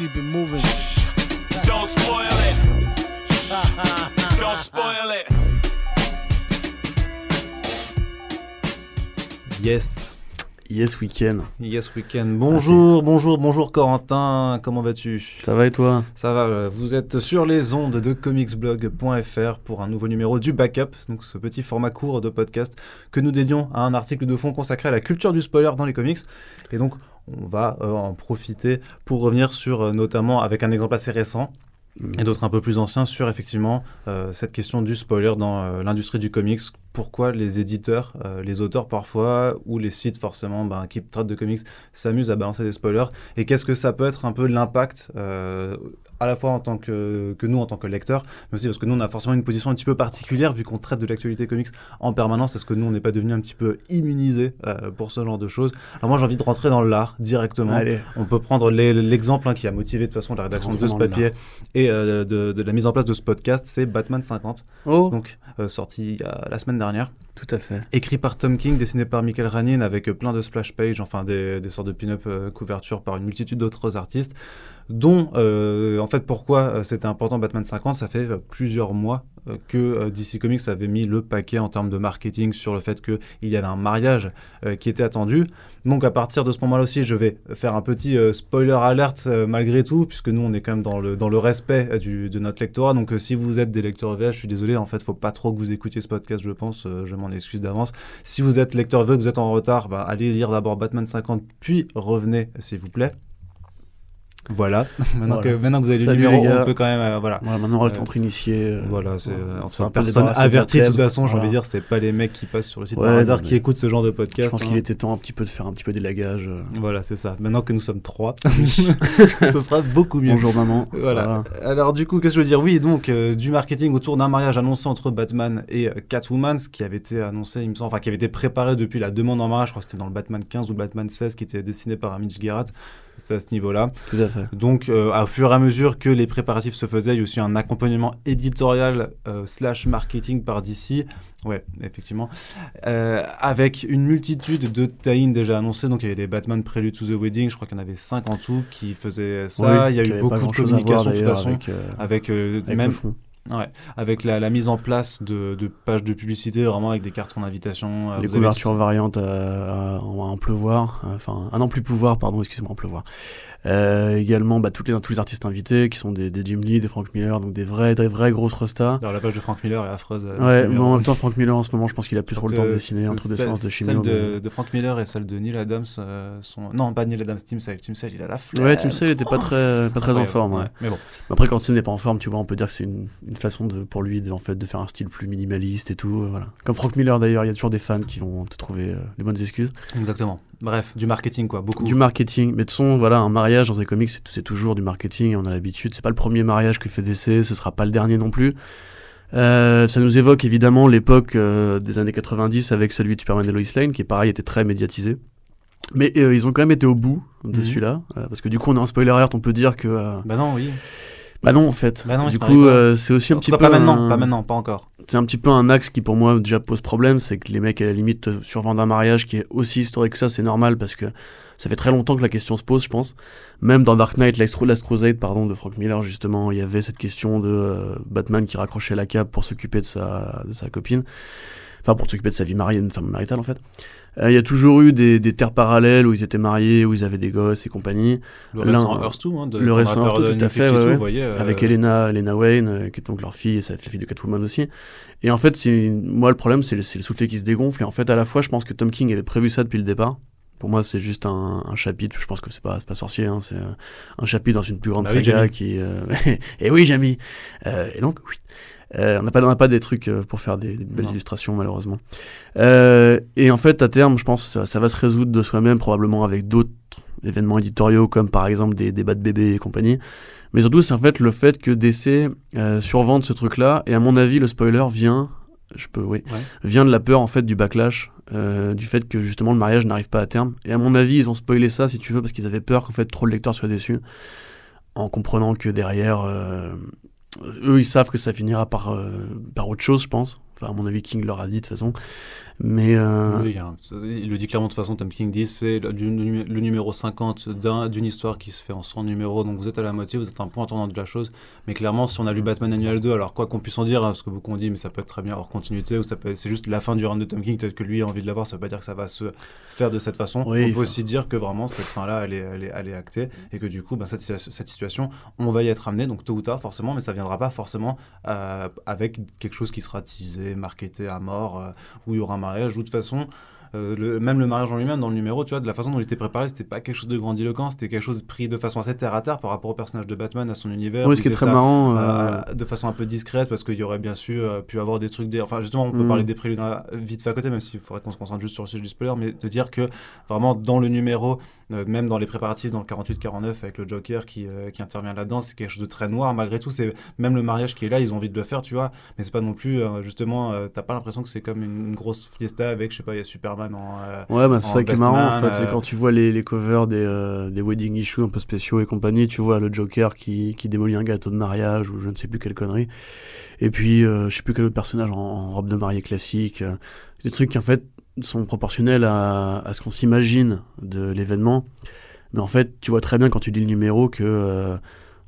keep it moving. Don't spoil it. Don't spoil it. Yes. Yes Weekend. Yes Weekend. Bonjour, bonjour, bonjour Corentin. Comment vas-tu? Ça va et toi? Ça va, vous êtes sur les ondes de comicsblog.fr pour un nouveau numéro du Backup, donc ce petit format court de podcast que nous dédions à un article de fond consacré à la culture du spoiler dans les comics. Et donc, on va euh, en profiter pour revenir sur, euh, notamment avec un exemple assez récent, et d'autres un peu plus anciens sur effectivement euh, cette question du spoiler dans euh, l'industrie du comics. Pourquoi les éditeurs, euh, les auteurs parfois, ou les sites forcément ben, qui traitent de comics s'amusent à balancer des spoilers et qu'est-ce que ça peut être un peu l'impact à la fois en tant que, que nous en tant que lecteurs, mais aussi parce que nous on a forcément une position un petit peu particulière vu qu'on traite de l'actualité comics en permanence. Est-ce que nous on n'est pas devenu un petit peu immunisés euh, pour ce genre de choses Alors moi j'ai envie de rentrer dans l'art directement. Allez. On peut prendre l'exemple hein, qui a motivé de toute façon la rédaction de ce papier et euh, de, de la mise en place de ce podcast, c'est Batman 50, Oh, donc euh, sorti la semaine dernière, tout à fait. écrit par Tom King, dessiné par Michael Ranin avec plein de splash pages, enfin des, sortes de pin-up euh, couvertures par une multitude d'autres artistes, dont euh, en fait pourquoi euh, c'était important Batman 50, ça fait euh, plusieurs mois que euh, DC Comics avait mis le paquet en termes de marketing sur le fait qu'il y avait un mariage euh, qui était attendu. Donc à partir de ce moment-là aussi, je vais faire un petit euh, spoiler alert euh, malgré tout, puisque nous on est quand même dans le, dans le respect euh, du, de notre lectorat. Donc euh, si vous êtes des lecteurs VH, je suis désolé, en fait, faut pas trop que vous écoutiez ce podcast, je pense, euh, je m'en excuse d'avance. Si vous êtes lecteur VE, que vous êtes en retard, bah, allez lire d'abord Batman 50, puis revenez, s'il vous plaît. Voilà. maintenant, Voilà. Que, maintenant que vous avez Salut, le numéro, on peut quand même. euh, voilà. Voilà, maintenant on reste Euh, entre initiés. euh, Voilà, c'est voilà. euh, personne avertie de toute façon, j'ai envie de dire, c'est pas les mecs qui passent sur le site Ouais, par hasard qui écoutent ce genre de podcast. Je pense hein. qu'il était temps un petit peu de faire un petit peu d'élagage. euh. Voilà, c'est ça. Maintenant que nous sommes trois, ce sera beaucoup mieux. Bonjour maman. Voilà. Alors du coup, qu'est-ce que je veux dire? Oui, donc du marketing autour d'un mariage annoncé entre Batman et Catwoman, ce qui avait été annoncé, il me semble, enfin qui avait été préparé depuis la demande en mariage. Je crois que c'était dans le Batman 15 ou le Batman 16 qui était dessiné par Mitch Gerrard. C'est à ce niveau-là. Tout à fait. Donc, euh, au fur et à mesure que les préparatifs se faisaient, il y a aussi un accompagnement éditorial euh, slash marketing par DC. Ouais, effectivement. Euh, avec une multitude de tie déjà annoncés. Donc, il y avait des Batman Prelude to the Wedding. Je crois qu'il y en avait 5 en tout qui faisaient ça. Oui, il y a eu beaucoup de communication de toute façon. Avec, Avec, avec même. Ouais, avec la, la mise en place de, de pages de publicité, vraiment avec des cartons d'invitation. euh, Les avez- couvertures variantes à- à en pleuvoir, euh, enfin à n'en plus pouvoir, pardon, excusez-moi, en pleuvoir. Euh, également, bah, toutes les, tous les artistes invités qui sont des, des Jim Lee, des Frank Miller, donc des vrais, des vrais grosses restas. Alors, la page de Frank Miller est affreuse. euh, Ouais, mais en même temps, Frank Miller en ce moment, je pense qu'il a plus trop le temps de Euh, dessiner entre des celle- séances de Celle chimio. de, de Frank Miller et celle de Neil Adams euh, sont. Non, pas Neil Adams, Tim Sale. Tim Sale, il a la flemme. Ouais, Tim Sale était pas très, pas très en Ouais, forme. ouais. Mais bon, Après, quand Tim n'est pas en forme, tu vois, on peut dire que c'est une, une façon de, pour lui de, en fait, de faire un style plus minimaliste et tout. euh, voilà. Comme Frank Miller d'ailleurs, il y a toujours des fans qui vont te trouver les bonnes excuses. exactement. Bref, du marketing, quoi. Beaucoup. Du marketing, mais de son, voilà, un mariage dans les comics, c'est toujours du marketing, on a l'habitude. C'est pas le premier mariage que fait DC, ce sera pas le dernier non plus. Euh, ça nous évoque évidemment l'époque euh, des années 90 avec celui de Superman et Lois Lane, qui pareil était très médiatisé. Mais euh, ils ont quand même été au bout de Mhm. celui-là, euh, parce que du coup on a un spoiler alert, on peut dire que Bah non, oui. Bah non en fait. Bah non, du coup euh, c'est aussi un petit peu pas maintenant, un- pas maintenant, pas encore. c'est un petit peu un axe qui pour moi déjà pose problème, c'est que les mecs à la limite te survendent un mariage qui est aussi historique que ça, c'est normal parce que ça fait très longtemps que la question se pose, je pense. Même dans Dark Knight, Last Last Crusade, pardon, de Frank Miller justement, il y avait cette question de euh, Batman qui raccrochait la cape pour s'occuper de sa, de sa copine, enfin pour s'occuper de sa vie mariée, une femme maritale en fait. Euh, Il y a toujours eu des, des terres parallèles où ils étaient mariés, où ils avaient des gosses et compagnie. Le récent Earth 2, hein, de, le récent la Earth 2, période tout à fait, 52, ouais, voyez. euh, avec Elena, Elena Wayne, euh, qui est donc leur fille et sa la fille de Catwoman aussi. Et en fait, c'est moi le problème, c'est le, le soufflet qui se dégonfle. Et en fait, à la fois, je pense que Tom King avait prévu ça depuis le départ. Pour moi, c'est juste un, un chapitre. Je pense que c'est pas, pas sorcier. Hein, c'est un chapitre dans une plus grande Bah saga qui. et oui, Jamie. Et donc, oui. Euh, on n'a pas, on n'a pas des trucs euh, pour faire des, des belles Non. illustrations, malheureusement. Euh, et en fait, à terme, je pense que ça, ça va se résoudre de soi-même, probablement avec d'autres événements éditoriaux, comme par exemple des débats de bébés et compagnie. Mais surtout, c'est en fait le fait que DC euh, survende ce truc-là. Et à mon avis, le spoiler vient, je peux, oui, Ouais. vient de la peur en fait du backlash, euh, du fait que justement le mariage n'arrive pas à terme. Et à mon avis, ils ont spoilé ça, si tu veux, parce qu'ils avaient peur qu'en fait trop de lecteurs soient déçus, en comprenant que derrière, euh, eux, ils savent que ça finira par, euh, par autre chose, je pense. Enfin, à mon avis, King leur a dit de toute façon. Mais euh, Oui, il le dit clairement de toute façon, Tom King dit c'est le, le- le numéro 50 d'un- d'une histoire qui se fait en 100 numéros, donc vous êtes à la moitié, vous êtes un point tournant de la chose. Mais clairement, si on a lu Batman Annual 2, alors quoi qu'on puisse en dire, hein, parce que beaucoup ont dit, mais ça peut être très bien hors continuité, ou ça peut être- c'est juste la fin du run de Tom King, peut-être que lui a envie de l'avoir, ça veut pas dire que ça va se faire de cette façon. Oui, on peut aussi dire que vraiment cette fin-là, elle est, elle, est, elle est actée, et que du coup, bah, cette, cette situation, on va y être amené, donc tôt ou tard forcément, mais ça viendra pas forcément euh, avec quelque chose qui sera teasé, marketé à mort, euh, où il y aura un ou de toute façon, euh, le- même le mariage en lui-même dans le numéro, tu vois, de la façon dont il était préparé, c'était pas quelque chose de grandiloquent, c'était quelque chose pris de façon assez terre à terre par rapport au personnage de Batman, à son univers. oui, ce qui est très ça, marrant. euh, euh, de façon un peu discrète parce qu'il y aurait bien sûr pu avoir des trucs des enfin justement on peut Mm. parler des préludes euh, vite fait à côté même s'il faudrait qu'on se concentre juste sur le sujet du spoiler mais de dire que vraiment dans le numéro même dans les préparatifs dans le 48-49 avec le Joker qui, qui intervient là-dedans c'est quelque chose de très noir malgré tout c'est même le mariage qui est là ils ont envie de le faire tu vois mais c'est pas non plus justement t'as pas l'impression que c'est comme une, une grosse fiesta avec je sais pas il y a Superman en euh, Ouais, bah, c'est ça qui est marrant. enfin, c'est euh, quand tu vois les, les covers des, euh, des wedding issues un peu spéciaux et compagnie, tu vois le Joker qui, qui démolit un gâteau de mariage ou je ne sais plus quelle connerie. Et puis, je sais plus quel autre personnage en, en robe de mariée classique. des trucs qui, en fait, sont proportionnels à, à ce qu'on s'imagine de l'événement. Mais en fait, tu vois très bien quand tu lis le numéro que.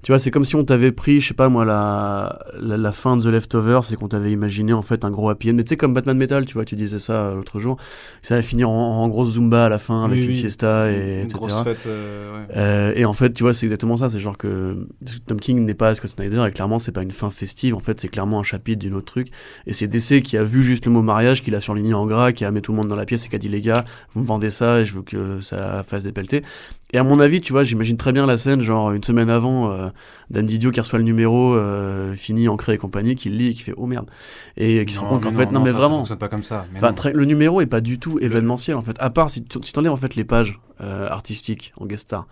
Tu vois, c'est comme si on t'avait pris, je sais pas moi, la, la, la fin de The Leftovers, c'est qu'on t'avait imaginé en fait un gros happy end. Mais tu sais, comme Batman Metal, tu vois, tu disais ça euh, l'autre jour, que ça allait finir en, en grosse Zumba à la fin avec oui, une oui, siesta et une etc. grosse fête euh, ouais. Euh, et en fait, tu vois, c'est exactement ça. C'est genre que Tom King n'est pas Scott Snyder et clairement, c'est pas une fin festive. En fait, c'est clairement un chapitre d'une autre truc. Et c'est DC qui a vu juste le mot mariage, qui l'a surligné en gras, qui a mis tout le monde dans la pièce et qui a dit les gars, vous me vendez ça et je veux que ça fasse des pelletés. Et à mon avis, tu vois, j'imagine très bien la scène, genre une semaine avant, euh, Dan Didio qui reçoit le numéro euh, fini, ancré et compagnie, qui le lit et qui fait oh merde. Et qui se rend compte qu'en fait, non, mais ça, ça vraiment. fonctionne pas comme ça mais non. le numéro est pas du tout événementiel en fait. À part si tu si t'enlèves en fait les pages euh, artistiques en guest star,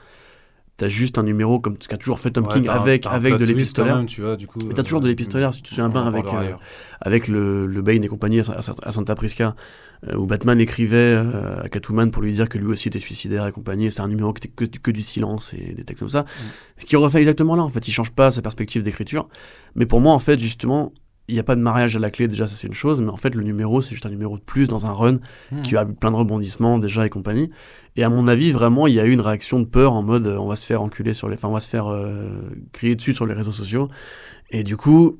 t'as juste un numéro comme ce qu'a toujours fait Tom Ouais, King un- avec de l'épistolaire. tu vois, du coup. T'as toujours de euh, l'épistolaire si tu te souviens bien en avec euh, avec le, le Bane et compagnie à, Santa Prisca euh, où Batman écrivait à Catwoman pour lui dire que lui aussi était suicidaire et compagnie. C'est un numéro qui était que, que du silence et des textes comme ça. Ce qui refait exactement là en fait. Il change pas sa perspective d'écriture. Mais pour moi en fait justement il n'y a pas de mariage à la clé, déjà, ça c'est une chose, mais en fait, le numéro, c'est juste un numéro de plus dans un run Mhm. qui a plein de rebondissements déjà et compagnie. Et à mon avis, vraiment, il y a eu une réaction de peur en mode euh, on va se faire enculer sur les. Enfin, on va se faire euh, crier dessus sur les réseaux sociaux. Et du coup,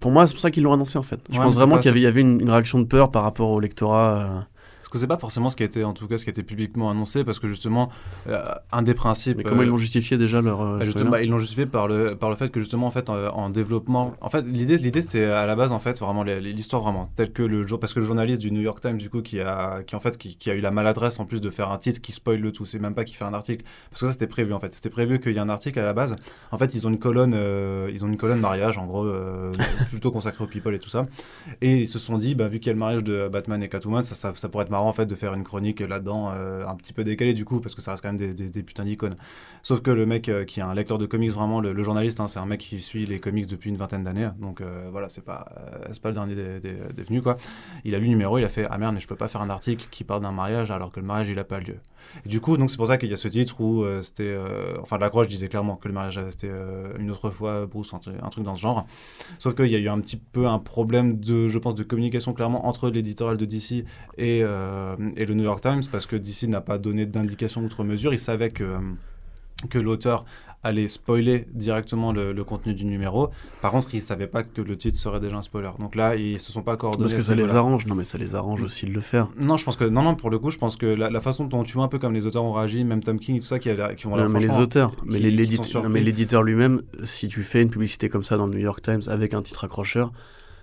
pour moi, c'est pour ça qu'ils l'ont annoncé en fait. Je Ouais, pense vraiment qu'il y y avait une, une réaction de peur par rapport au lectorat. Parce que c'est pas forcément ce qui a été, en tout cas, ce qui a été publiquement annoncé, parce que justement, euh, un des principes. Mais comment euh, ils l'ont justifié déjà leur. euh, bah, justement, bah, ils l'ont justifié par le, par le fait que justement en fait en, en développement en fait l'idée l'idée c'est à la base en fait vraiment l'histoire vraiment telle que le jour parce que le journaliste du New York Times du coup qui a qui en fait qui, qui a eu la maladresse en plus de faire un titre qui spoil le tout c'est même pas qui fait un article parce que ça c'était prévu en fait c'était prévu qu'il y ait un article à la base en fait ils ont une colonne euh, ils ont une colonne mariage en gros euh, plutôt consacrée aux people et tout ça et ils se sont dit bah vu qu'il y a le mariage de Batman et Catwoman ça, ça, ça pourrait être marrant en fait de faire une chronique là-dedans euh, un petit peu décalée du coup parce que ça reste quand même des, putains d'icônes Sauf que le mec euh, qui est un lecteur de comics, vraiment, le, journaliste, hein, c'est un mec qui suit les comics depuis une vingtaine d'années. Donc euh, voilà, c'est pas, le dernier des venus, quoi. Il a lu le numéro, il a fait Ah merde, mais je peux pas faire un article qui parle d'un mariage alors que le mariage, il a pas lieu. Du coup, c'est pour ça qu'il y a ce titre où euh, c'était. euh, enfin, la croix, je disais clairement que le mariage, euh, c'était euh, une autre fois Bruce, un, truc- un truc dans ce genre. Sauf qu'il y a eu un petit peu un problème de, je pense, de communication clairement entre l'éditorial de DC et, euh, et le New York Times parce que DC n'a pas donné d'indication outre mesure. Il savait que. Que l'auteur allait spoiler directement le, le contenu du numéro. Par contre, ils ne savaient pas que le titre serait déjà un spoiler. Donc là, ils se sont pas coordonnés. Parce que ça les arrange. Non, mais ça les arrange aussi de le faire. Non, je pense que non, non. Pour le coup, je pense que la, la façon dont tu vois un peu comme les auteurs ont réagi, même Tom King et tout ça, qui, a, qui ont Non, mais les auteurs, qui- mais l'éditeur lui-même, si tu fais une publicité comme ça dans le New York Times avec un titre accrocheur,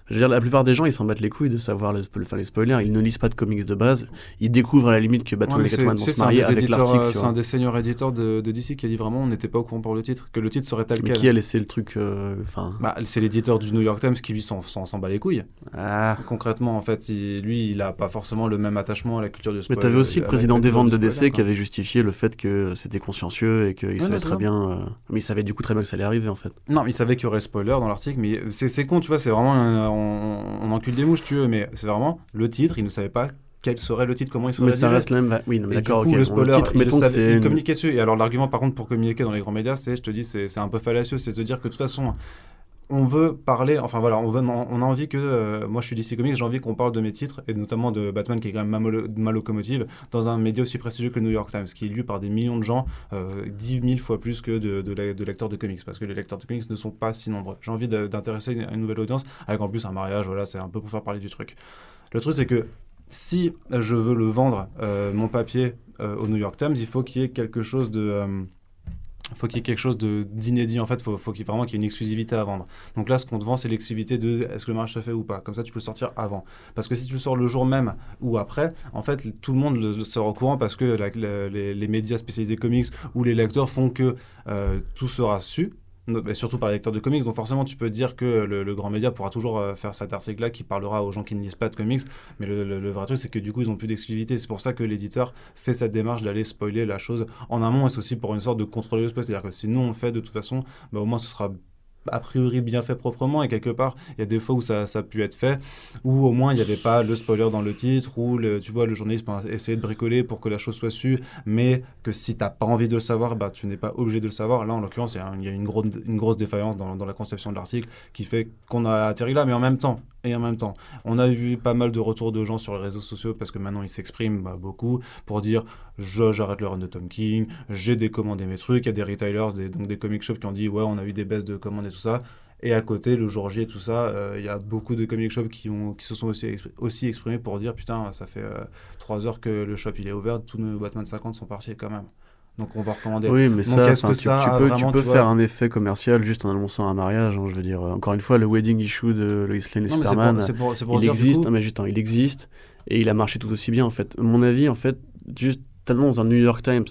je veux dire, la plupart des gens, ils s'en battent les couilles de savoir le, enfin, les spoilers. Ils ne lisent pas de comics de base. Ils découvrent à la limite que Ouais, Batman mais et Catwoman vont se marier avec l'article. C'est un des seniors éditeurs de, de DC qui a dit vraiment on n'était pas au courant pour le titre, que le titre serait tel Mais quel. qui a laissé le truc euh. Bah, c'est l'éditeur du New York Times qui lui s'en, bat les couilles. ah. Concrètement, en fait, il- lui, il a pas forcément le même attachement à la culture du Mais spoiler. t'avais aussi le président des ventes de DC spoiler, qui avait justifié le fait que c'était consciencieux et qu'il Ouais, savait mais très bien. euh, Mais il savait du coup très bien que ça allait arriver en fait. Non, mais il savait qu'il y aurait spoiler dans l'article, mais c'est, c'est con, tu vois, c'est vraiment. On, on encule des mouches, tu veux, mais c'est vraiment le titre, il ne savait pas quel serait le titre, comment il serait Mais ça reste la même. Oui, d'accord, du coup, ok. le spoiler, titre, il, le mettons savait, il communiquait dessus. Et alors, l'argument, par contre, pour communiquer dans les grands médias, c'est, je te dis, c'est un peu fallacieux, c'est de dire que de toute façon, on veut parler, enfin voilà, on, veut, a envie que, euh, moi je suis DC Comics, j'ai envie qu'on parle de mes titres, et notamment de Batman qui est quand même ma, locomotive, dans un média aussi prestigieux que le New York Times, qui est lu par des millions de gens, euh, 10 000 fois plus que de, lecteurs de comics, parce que les lecteurs de comics ne sont pas si nombreux. J'ai envie d'intéresser une, une nouvelle audience, avec en plus un mariage, voilà, c'est un peu pour faire parler du truc. Le truc c'est que si je veux le vendre, euh, mon papier, euh, au New York Times, il faut qu'il y ait quelque chose de... faut qu'il y ait quelque chose d'inédit en fait, faut, faut qu'il vraiment qu'il y ait une exclusivité à vendre. Donc là, ce qu'on te vend, c'est l'exclusivité de est-ce que le mariage se fait ou pas? Comme ça, tu peux le sortir avant. Parce que si tu le sors le jour même ou après, en fait, tout le monde le, sort au courant parce que les médias spécialisés comics ou les lecteurs font que euh, tout sera su. Surtout par les lecteurs de comics, donc forcément tu peux dire que le, grand média pourra toujours euh, faire cet article-là qui parlera aux gens qui ne lisent pas de comics, mais le, vrai truc c'est que du coup ils ont plus d'exclusivité, c'est pour ça que l'éditeur fait cette démarche d'aller spoiler la chose en amont. Et c'est aussi pour une sorte de contrôler le spoil, c'est-à-dire que si nous on le fait de toute façon, bah, au moins ce sera a priori bien fait proprement et quelque part il y a des fois où ça, a pu être fait où au moins il n'y avait pas le spoiler dans le titre ou le, tu vois le journaliste peut essayer de bricoler pour que la chose soit sue mais que si t'as pas envie de le savoir bah tu n'es pas obligé de le savoir. Là en l'occurrence il y a, une, grosse une grosse défaillance dans, la conception de l'article qui fait qu'on a atterri là mais en même temps et en même temps on a vu pas mal de retours de gens sur les réseaux sociaux parce que maintenant ils s'expriment bah, beaucoup pour dire j'arrête le run de Tom King j'ai décommandé mes trucs il y a des retailers des, donc des comic shops qui ont dit ouais on a eu des baisses de commandes et tout ça et à côté, le jour J et tout ça, euh, il y a beaucoup de comic shops qui, ont, qui se sont aussi, expri- aussi exprimés pour dire Putain, ça fait 3 heures que le shop il est ouvert, tous nos Batman 50 sont partis quand même. Donc on va recommander. Oui, mais ça, que tu, ça tu peux, vraiment, tu peux tu faire un effet commercial juste en annonçant un mariage. hein, je veux dire, euh, encore une fois, le wedding issue de Lois Lane et Non, Superman, pour, c'est pour, c'est pour il dire, existe. coup- Non, mais juste, hein, il existe et il a marché tout aussi bien en fait. Mon avis, en fait, juste t'annonces dans New York Times.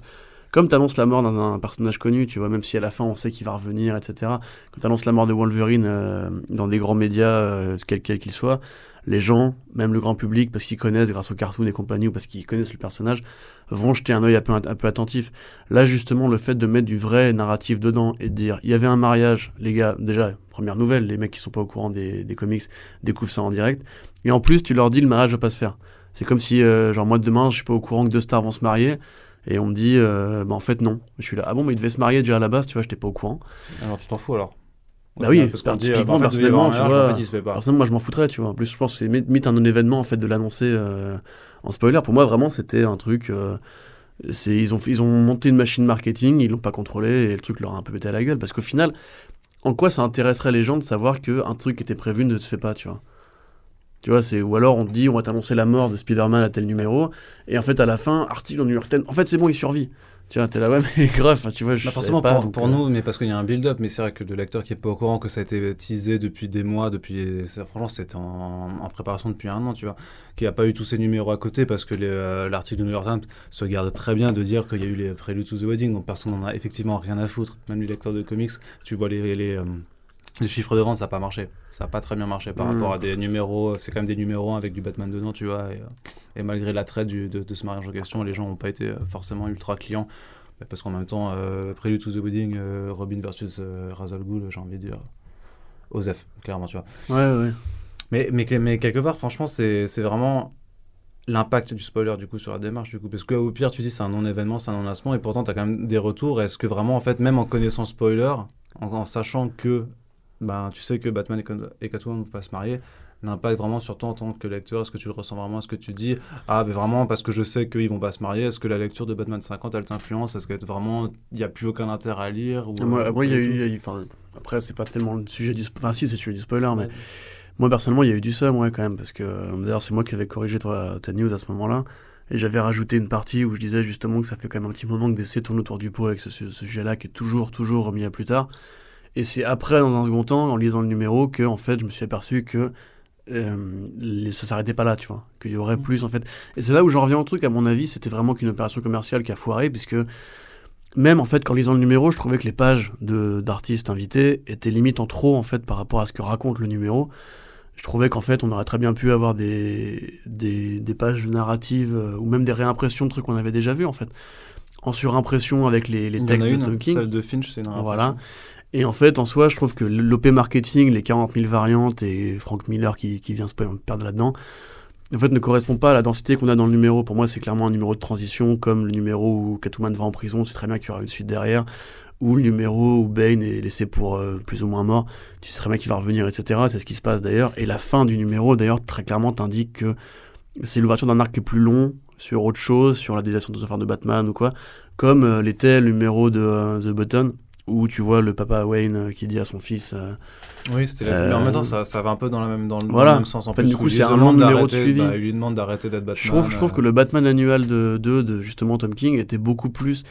Comme t'annonces la mort d'un un personnage connu, tu vois, même si à la fin on sait qu'il va revenir, etc. Quand t'annonces la mort de Wolverine euh, dans des grands médias, euh, quels qu'ils soient, les gens, même le grand public, parce qu'ils connaissent grâce aux cartoons et compagnie ou parce qu'ils connaissent le personnage, vont jeter un œil un peu, un peu attentif. Là, justement, le fait de mettre du vrai narratif dedans et de dire il y avait un mariage, les gars, déjà, première nouvelle, les mecs qui sont pas au courant des, des comics découvrent ça en direct. Et en plus, tu leur dis le mariage va pas se faire. C'est comme si, euh, genre, moi demain, je suis pas au courant que deux stars vont se marier. Et on me dit, euh, bah en fait, non. Je suis là, ah bon, mais ils devaient se marier déjà à la base, tu vois, j'étais pas au courant. Alors tu t'en fous alors Bah oui, parce qu'on dit, typiquement, bah, en fait, avoir un personnellement, tu vois, mais en fait, il se fait pas. Personnellement, moi, je m'en foutrais, tu vois. En plus, je pense que c'est limite un non-événement, en fait, de l'annoncer euh, en spoiler. Pour moi, vraiment, c'était un truc. euh, c'est ils, ont, ils ont monté une machine marketing, ils l'ont pas contrôlé et le truc leur a un peu pété à la gueule. Parce qu'au final, en quoi ça intéresserait les gens de savoir qu'un truc qui était prévu ne se fait pas, tu vois? Tu vois, c'est ou alors on te dit on va t'annoncer la mort de Spider-Man à tel numéro et en fait à la fin article au New York Times. En fait c'est bon il survit. Tu vois t'es là ouais mais grave tu vois je Bah forcément pas, pour, euh, nous, mais parce qu'il y a un build-up, mais c'est vrai que le lecteur qui est pas au courant que ça a été teasé depuis des mois, depuis franchement c'était en, en préparation depuis un an, tu vois, qui a pas eu tous ces numéros à côté parce que euh, l'article de New York Times se garde très bien de dire qu'il y a eu les préludes to the wedding, donc personne n'en a effectivement rien à foutre. Même les lecteurs de comics, tu vois les, les, euh, les chiffres de vente, ça n'a pas marché, ça n'a pas très bien marché par Mm. rapport à des numéros, c'est quand même des numéros avec du Batman dedans, tu vois, et, euh, et malgré l'attrait de, de ce mariage en question, les gens n'ont pas été euh, forcément ultra clients. Bah, Parce qu'en même temps, euh, Prelude to the Wedding, euh, Robin versus euh, Ra's al Ghul, j'ai envie de dire. Osef, clairement, tu vois. Ouais ouais. Mais, mais, quelque part, franchement, c'est c'est vraiment l'impact du spoiler du coup sur la démarche du coup parce que au pire tu dis c'est un non événement c'est un non lancement et pourtant tu as quand même des retours est-ce que vraiment en fait même en connaissant spoiler en, en sachant que ben tu sais que Batman et, Catwoman ne vont pas se marier l'impact vraiment sur toi en tant que lecteur est-ce que tu le ressens vraiment? Est-ce que tu dis ah mais vraiment parce que je sais qu'ils vont pas se marier est-ce que la lecture de Batman 50 elle t'influence? Est-ce que vraiment il y a plus aucun intérêt à lire ou, Moi, euh, moi, il y a eu, enfin, après, c'est pas tellement le sujet du, enfin, si, c'est le sujet du spoiler, mais Ouais. moi, personnellement, il y a eu du seum, ouais, quand même, parce que, euh, d'ailleurs, c'est moi qui avais corrigé toi, ta news à ce moment-là, et j'avais rajouté une partie où je disais justement que ça fait quand même un petit moment que DC tourne autour du pot avec ce, ce sujet-là, qui est toujours, toujours remis à plus tard. Et c'est après, dans un second temps, en lisant le numéro, que, en fait, je me suis aperçu que euh, les- ça s'arrêtait pas là, tu vois, qu'il y aurait Mm. plus, en fait. Et c'est là où j'en reviens au truc, à mon avis, c'était vraiment qu'une opération commerciale qui a foiré, puisque même en fait qu'en lisant le numéro, je trouvais que les pages d'artistes invités étaient limite en trop en fait par rapport à ce que raconte le numéro. Je trouvais qu'en fait on aurait très bien pu avoir des, des, des pages narratives euh, ou même des réimpressions de trucs qu'on avait déjà vus en fait. En surimpression avec les, textes de Tom King. celle de Finch c'est Voilà. Et en fait, en soi, je trouve que l'OP marketing, les 40 000 variantes et Frank Miller qui, qui vient se perdre là-dedans, en fait, ne correspond pas à la densité qu'on a dans le numéro. Pour moi, c'est clairement un numéro de transition, comme le numéro où Catwoman va en prison, c'est très bien qu'il y aura une suite derrière, où le numéro où Bane est laissé pour euh, plus ou moins mort, tu sais très bien qu'il va revenir, etc. C'est ce qui se passe d'ailleurs. Et la fin du numéro, d'ailleurs, très clairement t'indique que c'est l'ouverture d'un arc qui est plus long sur autre chose, sur la désignation des affaires de Batman ou quoi, comme euh, l'était le numéro de euh, The Button, où tu vois le papa Wayne euh, qui dit à son fils euh, Oui, c'était la... Euh, mais en même temps, ça, ça va un peu dans, la même, dans le Voilà. même sens. En, fait, du coup, c'est un long numéro de suivi. bah, il lui demande d'arrêter d'être Batman. Je trouve, je trouve euh, que le Batman annuel de, de, de justement Tom King était beaucoup plus.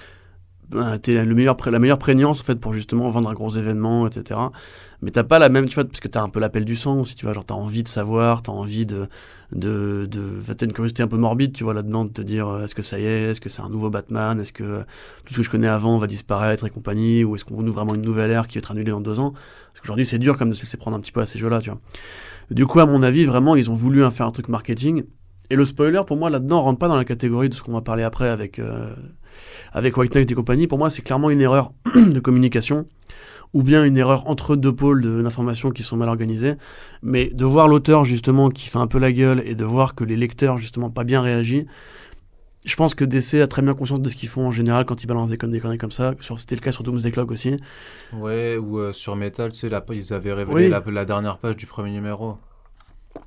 Ben, était le meilleur, la meilleure prégnance en fait pour justement vendre un gros événement, etc. Mais t'as pas la même, tu vois, parce que t'as un peu l'appel du sang aussi, tu vois, genre t'as envie de savoir, t'as envie de. de, de t'as une curiosité un peu morbide, tu vois, là-dedans, de te dire euh, est-ce que ça y est, est-ce que c'est un nouveau Batman, est-ce que euh, tout ce que je connais avant va disparaître et compagnie, ou est-ce qu'on ouvre vraiment une nouvelle ère qui va être annulée dans deux ans? Parce qu'aujourd'hui c'est dur comme de se prendre un petit peu à ces jeux-là, tu vois. Du coup, à mon avis, vraiment, ils ont voulu faire un truc marketing. Et le spoiler, pour moi, là-dedans, rentre pas dans la catégorie de ce qu'on va parler après avec, euh, avec White Knight et compagnie. Pour moi, c'est clairement une erreur de communication ou bien une erreur entre deux pôles de- d'information qui sont mal organisés. Mais de voir l'auteur, justement, qui fait un peu la gueule et de voir que les lecteurs, justement, pas bien réagi, je pense que DC a très bien conscience de ce qu'ils font en général quand ils balancent des conneries, comme ça. C'était le cas sur Doomsday Clock aussi. Ouais, ou euh, sur Metal, tu sais, ils avaient révélé Oui. la, la dernière page du premier numéro.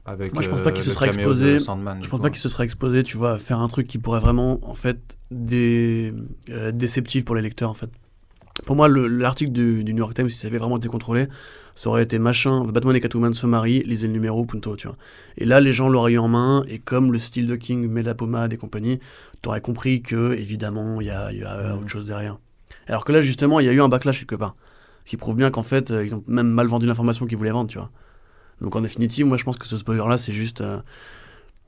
Avec, Moi, je pense euh, pas qu'il se sera exposé. Sandman, Je pense coup. pas qu'il se serait exposé, tu vois, à faire un truc qui pourrait vraiment, en fait, des, euh, déceptif pour les lecteurs, en fait. Pour moi, le- l'article du, du New York Times, si ça avait vraiment été contrôlé, ça aurait été machin, Batman et Catwoman se marient, lisez le numéro, punto, tu vois. Et là, les gens l'auraient eu en main, et comme le style de King met la pommade et compagnie, t'aurais compris que, évidemment, il y a, il y a autre chose derrière. Alors que là, justement, il y a eu un backlash quelque part. Ce qui prouve bien qu'en fait, euh, ils ont même mal vendu l'information qu'ils voulaient vendre, tu vois. Donc en définitive, moi je pense que ce spoiler-là, c'est juste. euh,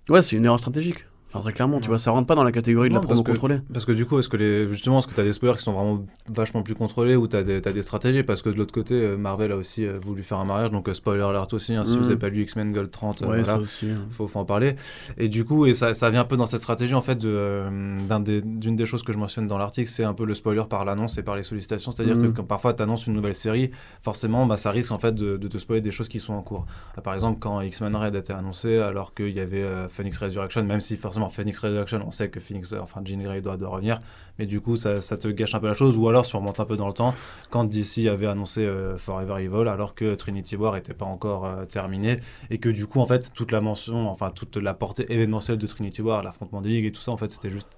Ouais, c'est une erreur stratégique. Enfin, très clairement, tu vois, ça rentre pas dans la catégorie de la promo parce que- contrôlée. Parce que du coup, est-ce que les, justement, est-ce que t'as des spoilers qui sont vraiment vachement plus contrôlés ou t'as des, t'as des stratégies? Parce que de l'autre côté, euh, Marvel a aussi euh, voulu faire un mariage, donc euh, spoiler alert aussi. hein, si vous avez pas lu X-Men Gold 30, euh, Ouais, voilà. ça aussi. hein. faut, faut en parler. Et du coup, et ça, ça vient un peu dans cette stratégie en fait de, euh, d'un des- d'une des choses que je mentionne dans l'article, c'est un peu le spoiler par l'annonce et par les sollicitations. C'est-à-dire Mhm. que quand parfois tu annonces une nouvelle série, forcément, bah, ça risque en fait de, de te spoiler des choses qui sont en cours. Par exemple, quand X-Men Red a été annoncé, alors qu'il y avait euh, Phoenix Resurrection, même si forcément Phoenix Resurrection, on sait que Phoenix, enfin Jean Grey doit, revenir, mais du coup, ça, ça te gâche un peu la chose. Ou alors, si on remonte un peu dans le temps, quand DC avait annoncé euh, Forever Evil, alors que Trinity War n'était pas encore euh, terminé, et que du coup, en fait, toute la mention, enfin, toute la portée événementielle de Trinity War, l'affrontement des ligues et tout ça, en fait, c'était juste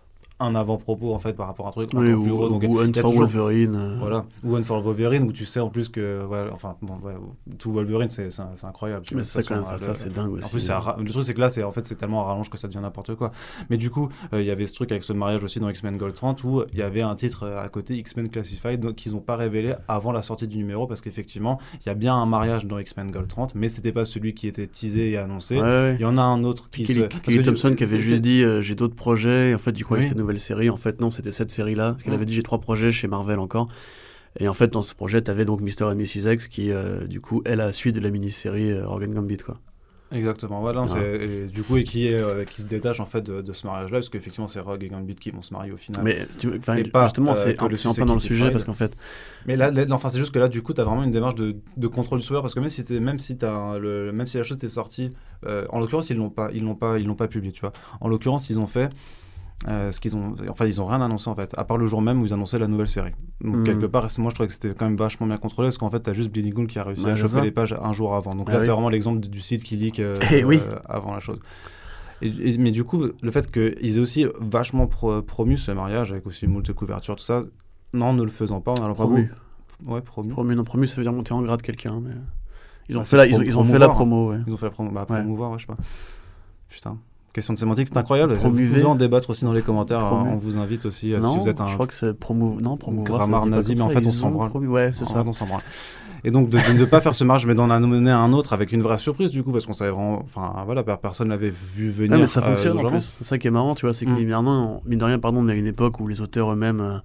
un avant-propos, en fait, par rapport à un truc Oui, encore ou, plus gros. Donc, ou il Hunt y a for toujours- Wolverine. euh, Voilà, ou Hunt for Wolverine, où tu sais en plus que, ouais, enfin, bon, ouais, tout Wolverine, c'est incroyable. Mais c'est ça quand même, enfin, euh, ça c'est dingue aussi. en plus, ra- le truc, c'est que là, c'est en fait, c'est tellement à rallonge que ça devient n'importe quoi. Mais du coup, euh, il y avait ce truc avec ce mariage aussi dans X-Men Gold 30 où il y avait un titre à côté X-Men Classified donc, qu'ils n'ont pas révélé avant la sortie du numéro parce qu'effectivement, il y a bien un mariage dans X-Men Gold 30, mais c'était pas celui qui était teasé et annoncé. Ouais. Il y en a un autre qui Kelly, se... Kelly Thompson qui avait juste dit euh, j'ai d'autres projets et en fait du coup Oui. Nouvelle série en fait non c'était cette série là parce qu'elle Mm. avait dit j'ai trois projets chez Marvel encore et en fait dans ce projet t'avais donc Mr. and Mrs. X qui euh, du coup est la suite de la mini-série euh, Organ Gambit quoi Exactement, voilà, Ah. c'est- et du coup, et qui, est, euh, qui se détache en fait de, de ce mariage-là, parce qu'effectivement, c'est Rogue et Gambit qui vont se marier au final. mais tu Et pas, justement euh, c'est un, peu dans le sujet parce qu'en fait Mais là, là- enfin, c'est juste que là, du coup, tu as vraiment une démarche de, de contrôle du spoiler parce que même si, même si, un- le, même si la chose est sortie, en l'occurrence, ils l'ont pas, ils l'ont pas, ils l'ont pas publié, tu vois. En l'occurrence, ils ont fait euh, ce qu'ils ont, enfin, ils ont rien annoncé en fait, à part le jour même où ils annonçaient la nouvelle série. Donc Mhm. quelque part, moi, je trouvais que c'était quand même vachement bien contrôlé parce qu'en fait, t'as juste Bleeding Cool qui a réussi Ouais, à choper ça. les pages un jour avant. Donc Ah là, oui. c'est vraiment l'exemple du site qui leak euh, Eh oui. euh, avant la chose. Et, et- mais du coup, le fait qu'ils aient aussi vachement pro- promu ce mariage avec aussi moult couverture, tout ça, non, ne le faisant pas, on a promu Ouais, promu. promu non promu ça veut dire monter en grade quelqu'un mais ils ont Ouais, fait la ils ont, pro- ils ont fait la promo ouais Ils ont fait la promo, bah, promouvoir, ouais, je sais pas. Putain. Question de sémantique, c'est incroyable. Promuvez. Vous pouvez en débattre aussi dans les commentaires. Promu. hein, On vous invite aussi euh, non si vous êtes un je crois que c'est promo non promouvoir grammar nazi, mais en fait, on s'en branle. promu- ouais c'est En ça on s'en branle. Et donc de, de ne pas faire ce marge, mais d'en amener un autre avec une vraie surprise du coup, parce qu'on savait vraiment, enfin voilà, per- personne l'avait vu venir. Ouais, mais ça euh, fonctionne en genre. plus. C'est ça qui est marrant, tu vois. C'est que, Mm. mine de rien, on- mine de rien, pardon, on est à une époque où les auteurs eux-mêmes, euh,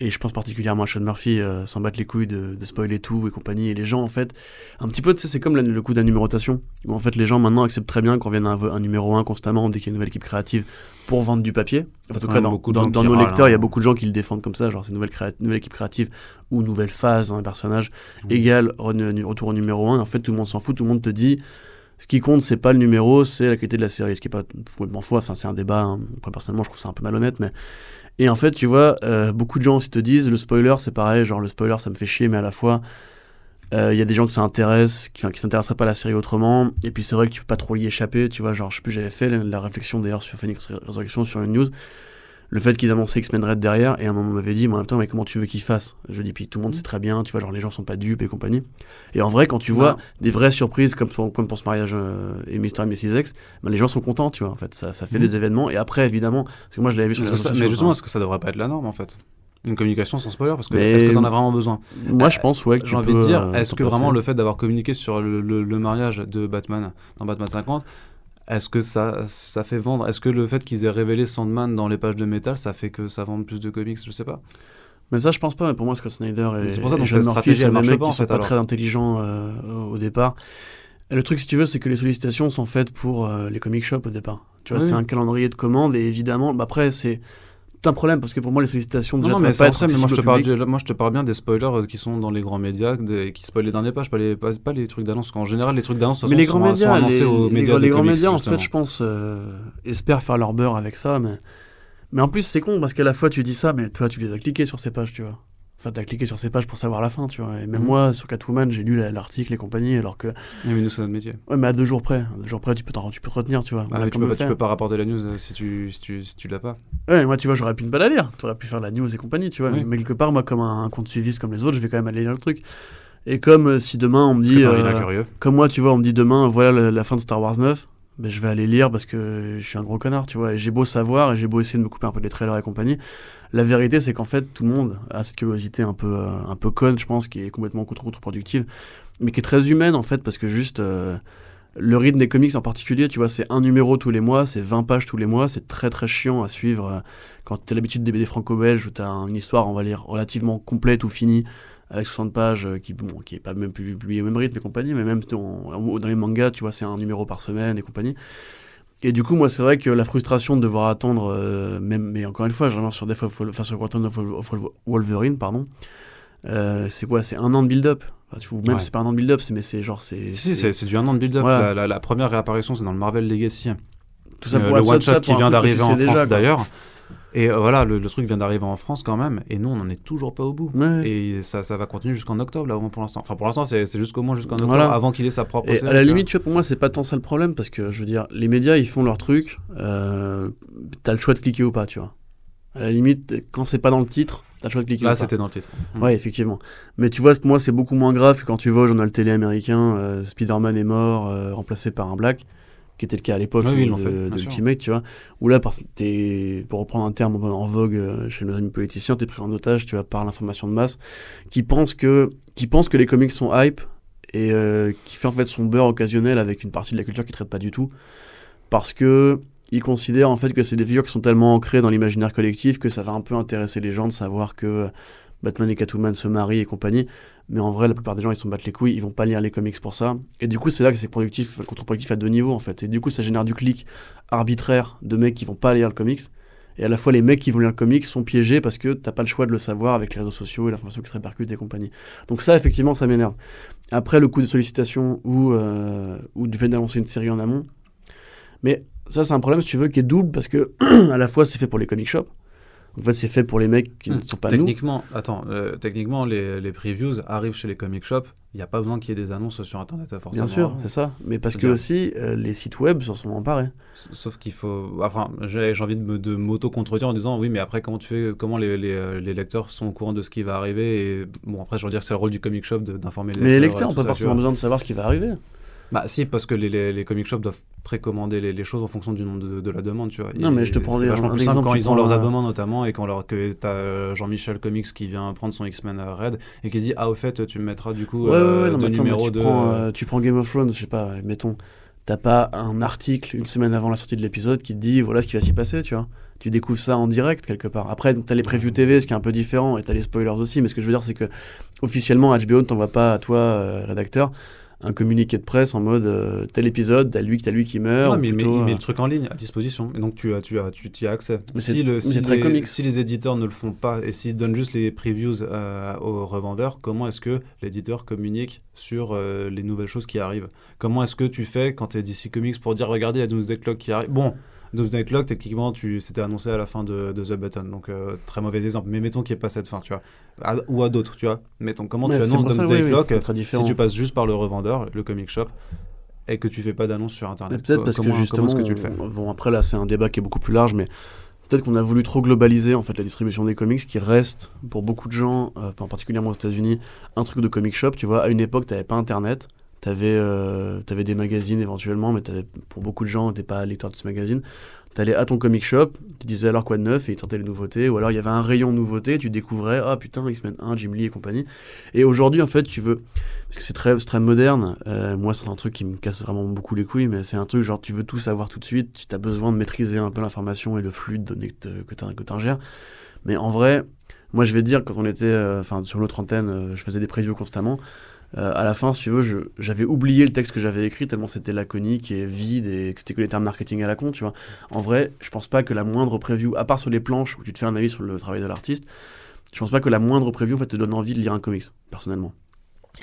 et je pense particulièrement à Sean Murphy, euh, s'en battent les couilles de, de spoiler tout et compagnie. Et les gens, en fait, un petit peu, tu sais, c'est comme la- le coup de la numérotation. Où en fait, les gens maintenant acceptent très bien qu'on vienne un, un numéro 1 constamment dès qu'il y a une nouvelle équipe créative pour vendre du papier. En tout cas, dans, nos lecteurs, il y a hein. beaucoup de gens qui le défendent comme ça. Genre, c'est nouvelle, nouvelle équipe créative ou nouvelle phase dans un personnage Mm. égale re- retour au numéro 1. En fait, tout le monde s'en fout. Tout le monde te dit. Ce qui compte, c'est pas le numéro, c'est la qualité de la série. Ce qui est pas complètement faux, ça, c'est un débat. hein. Après, personnellement, je trouve ça un peu malhonnête, mais. Et en fait, tu vois, euh, beaucoup de gens aussi te disent le spoiler, c'est pareil, genre le spoiler, ça me fait chier, mais à la fois, euh, il y a des gens que ça intéresse, qui, qui s'intéresseraient pas à la série autrement. Et puis c'est vrai que tu peux pas trop y échapper, tu vois. Genre, je sais plus, j'avais fait la, la réflexion d'ailleurs sur Phoenix Resurrection sur une news. Le fait qu'ils annonçaient X-Men Red derrière, et à un moment on m'avait dit, mais en même temps, mais comment tu veux qu'ils fassent? Je dis, puis tout le monde sait très bien, tu vois, genre les gens sont pas dupes et compagnie. Et en vrai, quand tu vois Non. des vraies surprises comme pour, comme pour ce mariage euh, et Mr. et Mrs. X, ben, les gens sont contents, tu vois. En fait, ça, ça fait Mhm. des événements. Et après, évidemment, parce que moi je l'avais vu sur ça- réseaux mais sociaux, justement, enfin, est-ce que ça devrait pas être la norme en fait? Une communication sans spoiler Parce que est-ce que t'en as vraiment besoin? moi je pense, ouais, que J'ai envie de dire, euh, est-ce que vraiment le fait d'avoir communiqué sur le, le- le mariage de Batman dans Batman 50, est-ce que ça, ça fait vendre Est-ce que le fait qu'ils aient révélé Sandman dans les pages de métal, ça fait que ça vende plus de comics Je sais pas. Mais ça, je pense pas. Mais pour moi, Scott Snyder et, C'est pour ça, donc, John Murphy sont des mecs pas, en qui sont fait, pas alors. très intelligents euh, au départ. Et le truc, si tu veux, c'est que les sollicitations sont faites pour euh, les comic shops au départ. Tu vois, Oui. c'est un calendrier de commandes et évidemment, bah, après, c'est un problème parce que pour moi, les sollicitations déjà Non, non, mais pas c'est être ça, mais moi je, te parle public. du- moi je te parle bien des spoilers euh, qui sont dans les grands médias, des- qui spoilent les dernières pages, pas les, pas, pas les trucs d'annonce. qu'en général, les trucs d'annonce Mais les grands sont, annoncés les, aux les- médias. les grands comics, médias, en fait, je pense, euh, espèrent faire leur beurre avec ça, mais mais en plus, c'est con parce qu'à la fois tu dis ça, mais toi, tu les as cliqués sur ces pages, tu vois. Enfin, t'as cliqué sur ces pages pour savoir la fin, tu vois. Et même Mhm. moi, sur Catwoman, j'ai lu la- l'article et compagnie, alors que Oui, mais nous, c'est notre métier. ouais, mais à deux jours près, à deux jours près, tu peux tu peux te retenir, tu vois. Ah, mais tu, peux pas, tu fait. peux pas rapporter la news euh, si tu, si tu, si tu l'as pas. Ouais, moi, tu vois, j'aurais pu ne pas la lire. T'aurais pu faire la news et compagnie, tu vois. Oui. Mais quelque part, moi, comme un, un compte suiviste comme les autres, je vais quand même aller lire le truc. Et comme euh, si demain on me dit, euh, curieux. comme moi, tu vois, on me dit demain, voilà la, la fin de Star Wars 9, ben, je vais aller lire parce que je suis un gros connard, tu vois. J'ai beau savoir et j'ai beau essayer de me couper un peu des trailers et compagnie. La vérité, c'est qu'en fait, tout le monde a cette curiosité un peu, euh, un peu conne, je pense, qui est complètement contre- contre-productive, mais qui est très humaine, en fait, parce que juste. euh, le rythme des comics en particulier, tu vois, c'est un numéro tous les mois, c'est 20 pages tous les mois, c'est très très chiant à suivre euh, quand tu as l'habitude des BD franco-belges où tu as une histoire, on va dire, relativement complète ou finie, avec 60 pages, euh, qui, bon, qui est pas même publié au même rythme et compagnie, mais même dans, dans les mangas, tu vois, c'est un numéro par semaine et compagnie. Et du coup, moi, c'est vrai que la frustration de devoir attendre, euh, même, mais encore une fois, je sur Death of, enfin, sur Return of, Wol- of Wol- Wolverine, pardon. Euh, c'est quoi C'est un an de build-up. Enfin, même Ouais. c'est pas un an de build-up, mais c'est genre c'est. Si, c'est du un an de build-up. Voilà. La, la- la première réapparition, c'est dans le Marvel Legacy. tout ça Euh, pour le ça- one shot qui vient d'arriver en déjà, France d'ailleurs. Et euh, voilà, le, le truc vient d'arriver en France quand même. Et nous, on n'en est toujours pas au bout. Ouais. Et ça, ça va continuer jusqu'en octobre, là, au moins pour l'instant. Enfin, pour l'instant, c'est jusqu'au moins jusqu'en octobre, Voilà. avant qu'il ait sa propre Et à la tu limite, tu vois, pour moi, c'est pas tant ça le problème parce que je veux dire, les médias ils font leur truc, euh, t'as le choix de cliquer ou pas, tu vois. À la limite, quand c'est pas dans le titre, t'as le choix de cliquer. Là, ou pas. c'était dans le titre. Mm. Ouais, effectivement. Mais tu vois, pour moi, c'est beaucoup moins grave que quand tu vois au journal télé américain, euh, Spider-Man est mort, euh, remplacé par un Black, qui était le cas à l'époque Oui, oui, ils de, fait, de. Ultimate, tu vois. Où là, pour reprendre un terme en vogue euh, chez nos amis politiciens, t'es pris en otage, tu vois, par l'information de masse, qui pense que, qui pense que les comics sont hype et euh, qui fait en fait son beurre occasionnel avec une partie de la culture qui traite pas du tout. Parce que il considère en fait que c'est des figures qui sont tellement ancrées dans l'imaginaire collectif que ça va un peu intéresser les gens de savoir que Batman et Catwoman se marient et compagnie. Mais en vrai, la plupart des gens, ils s'en battent les couilles, ils vont pas lire les comics pour ça. Et du coup, c'est là que c'est productif, contre-productif à deux niveaux, en fait. Et du coup, ça génère du clic arbitraire de mecs qui vont pas lire le comics. Et à la fois, les mecs qui vont lire le comics sont piégés parce que t'as pas le choix de le savoir avec les réseaux sociaux et l'information qui se répercute et compagnie. Donc ça, effectivement, ça m'énerve. Après, le coup de sollicitation ou, euh, ou du fait d'annoncer une série en amont. Mais ça, c'est un problème, si tu veux, qui est double parce que à la fois, c'est fait pour les comic shops. En fait, c'est fait pour les mecs qui Hmm. ne sont pas nous. Techniquement, attends, euh, techniquement, les, les previews arrivent chez les comic shops. Il n'y a pas besoin qu'il y ait des annonces sur Internet, forcément. Bien sûr, c'est ça. Mais parce que aussi, euh, les sites web s'en sont emparés. Sauf qu'il faut. Enfin, j'ai envie de m'auto-contredire en disant oui, mais après, comment tu fais Comment les, les, euh, les lecteurs sont au courant de ce qui va arriver Et bon, après, je veux dire que c'est le rôle du comic shop d'informer les Mais les lecteurs. lecteurs n'ont pas ça, forcément besoin de savoir ce qui va arriver. Bah, si, parce que les, les, les comic shops doivent précommander les, les choses en fonction du nombre de, de la demande, tu vois. Non, Et mais je te prends des- vachement plus simple exemple, quand ils ont leurs un- abonnements, notamment, et quand leur, que t'as euh, Jean-Michel Comics qui vient prendre son X-Men euh, Red et qui dit Ah, au fait, tu me mettras du coup Ouais, euh, ouais, deux attends, tu, de. prends, euh, tu prends Game of Thrones, je sais pas, mettons, t'as pas un article une semaine avant la sortie de l'épisode qui te dit voilà ce qui va s'y passer, tu vois. Tu découvres ça en direct quelque part. Après, t'as les previews TV, ce qui est un peu différent, et t'as les spoilers aussi, mais ce que je veux dire, c'est que officiellement, HBO ne t'envoie pas à toi, euh, rédacteur, un communiqué de presse en mode euh, tel épisode, t'as lui, t'as lui qui meurt. Non, mais il met, plutôt, il met euh, le truc en ligne à disposition. Et donc, tu as, tu as, tu y as accès. Mais si, le, si, les, comics. si les éditeurs ne le font pas et s'ils donnent juste les previews euh, aux revendeurs, comment est-ce que l'éditeur communique sur euh, les nouvelles choses qui arrivent? Comment est-ce que tu fais quand tu es DC Comics pour dire regardez, il y a Doomsday Clock qui arrive? Bon. Doom's Nightlock, techniquement, tu, c'était annoncé à la fin de, de The Button. Donc, euh, très mauvais exemple. Mais mettons qu'il n'y ait pas cette fin, tu vois. À- ou à d'autres, tu vois. Mettons, comment Mais tu annonces pour ça, Doom's oui, très si tu passes juste par le revendeur, le comic shop, et que tu fais pas d'annonce sur Internet Peut-être parce comment, que justement, que tu le fais? on- bon après là c'est un débat qui est beaucoup plus large, mais peut-être qu'on a voulu trop globaliser en fait la distribution des comics, qui reste pour beaucoup de gens, euh, en particulièrement aux États-Unis, un truc de comic shop. Tu vois, à une époque t'avais pas Internet, t'avais euh, t'avais des magazines éventuellement, mais t'avais pour beaucoup de gens t'es pas lecteur de ce magazine. T'allais à ton comic shop, tu disais alors quoi de neuf et ils sortaient les nouveautés, ou alors il y avait un rayon nouveautés, tu découvrais ah putain X-Men 1, Jim Lee et compagnie. Et aujourd'hui en fait tu veux parce que c'est très, très moderne. Euh, moi, c'est un truc qui me casse vraiment beaucoup les couilles, mais c'est un truc genre tu veux tout savoir tout de suite, tu as besoin de maîtriser un peu l'information et le flux de données que tu t'ingères. Mais en vrai, moi, je vais dire, quand on était euh, sur notre antenne, euh, je faisais des previews constamment. Euh, à la fin, si tu veux, j'avais oublié le texte que j'avais écrit tellement c'était laconique et vide et que c'était que les termes marketing à la con, tu vois. En vrai, je pense pas que la moindre preview, à part sur les planches où tu te fais un avis sur le travail de l'artiste, je pense pas que la moindre preview en fait, te donne envie de lire un comics, personnellement.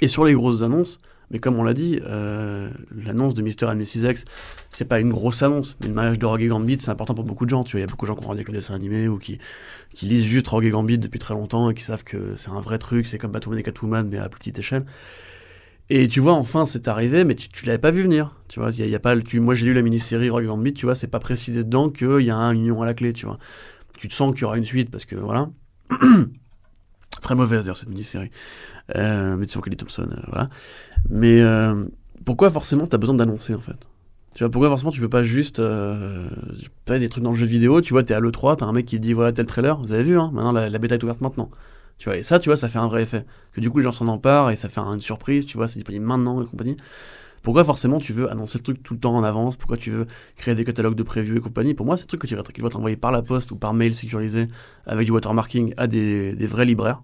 Et sur les grosses annonces, mais comme on l'a dit, euh, l'annonce de Mr. and Mrs. X, c'est pas une grosse annonce, mais le mariage de Rogue et Gambit, c'est important pour beaucoup de gens. Tu vois, il y a beaucoup de gens qui ont avec le dessin animé ou qui, lisent juste Rogue et Gambit depuis très longtemps et qui savent que c'est un vrai truc, c'est comme Batwoman et Catwoman, mais à plus petite échelle. Et tu vois, enfin, c'est arrivé, mais tu, tu l'avais pas vu venir. Tu vois, y y a pas, tu, moi j'ai lu la mini-série Rogue et Gambit, tu vois, c'est pas précisé dedans qu'il y a un union à la clé, tu vois. Tu te sens qu'il y aura une suite parce que voilà. Très mauvaise d'ailleurs cette mini-série. Euh, mais Kelly Thompson, euh, voilà. Mais euh, pourquoi forcément t'as besoin d'annoncer en fait? Tu vois, pourquoi forcément tu peux pas juste. Euh, pas des trucs dans le jeu vidéo, tu vois, t'es à l'E3, t'as un mec qui dit voilà tel trailer, vous avez vu, hein, maintenant la, bêta est ouverte maintenant. Tu vois, et ça, tu vois, ça fait un vrai effet. Que du coup, les gens s'en emparent et ça fait une surprise, tu vois, c'est disponible maintenant et compagnie. Pourquoi forcément tu veux annoncer le truc tout le temps en avance? Pourquoi tu veux créer des catalogues de preview et compagnie? Pour moi, c'est un truc que tu vas, t'envoyer par la poste ou par mail sécurisé avec du watermarking à des, des vrais libraires.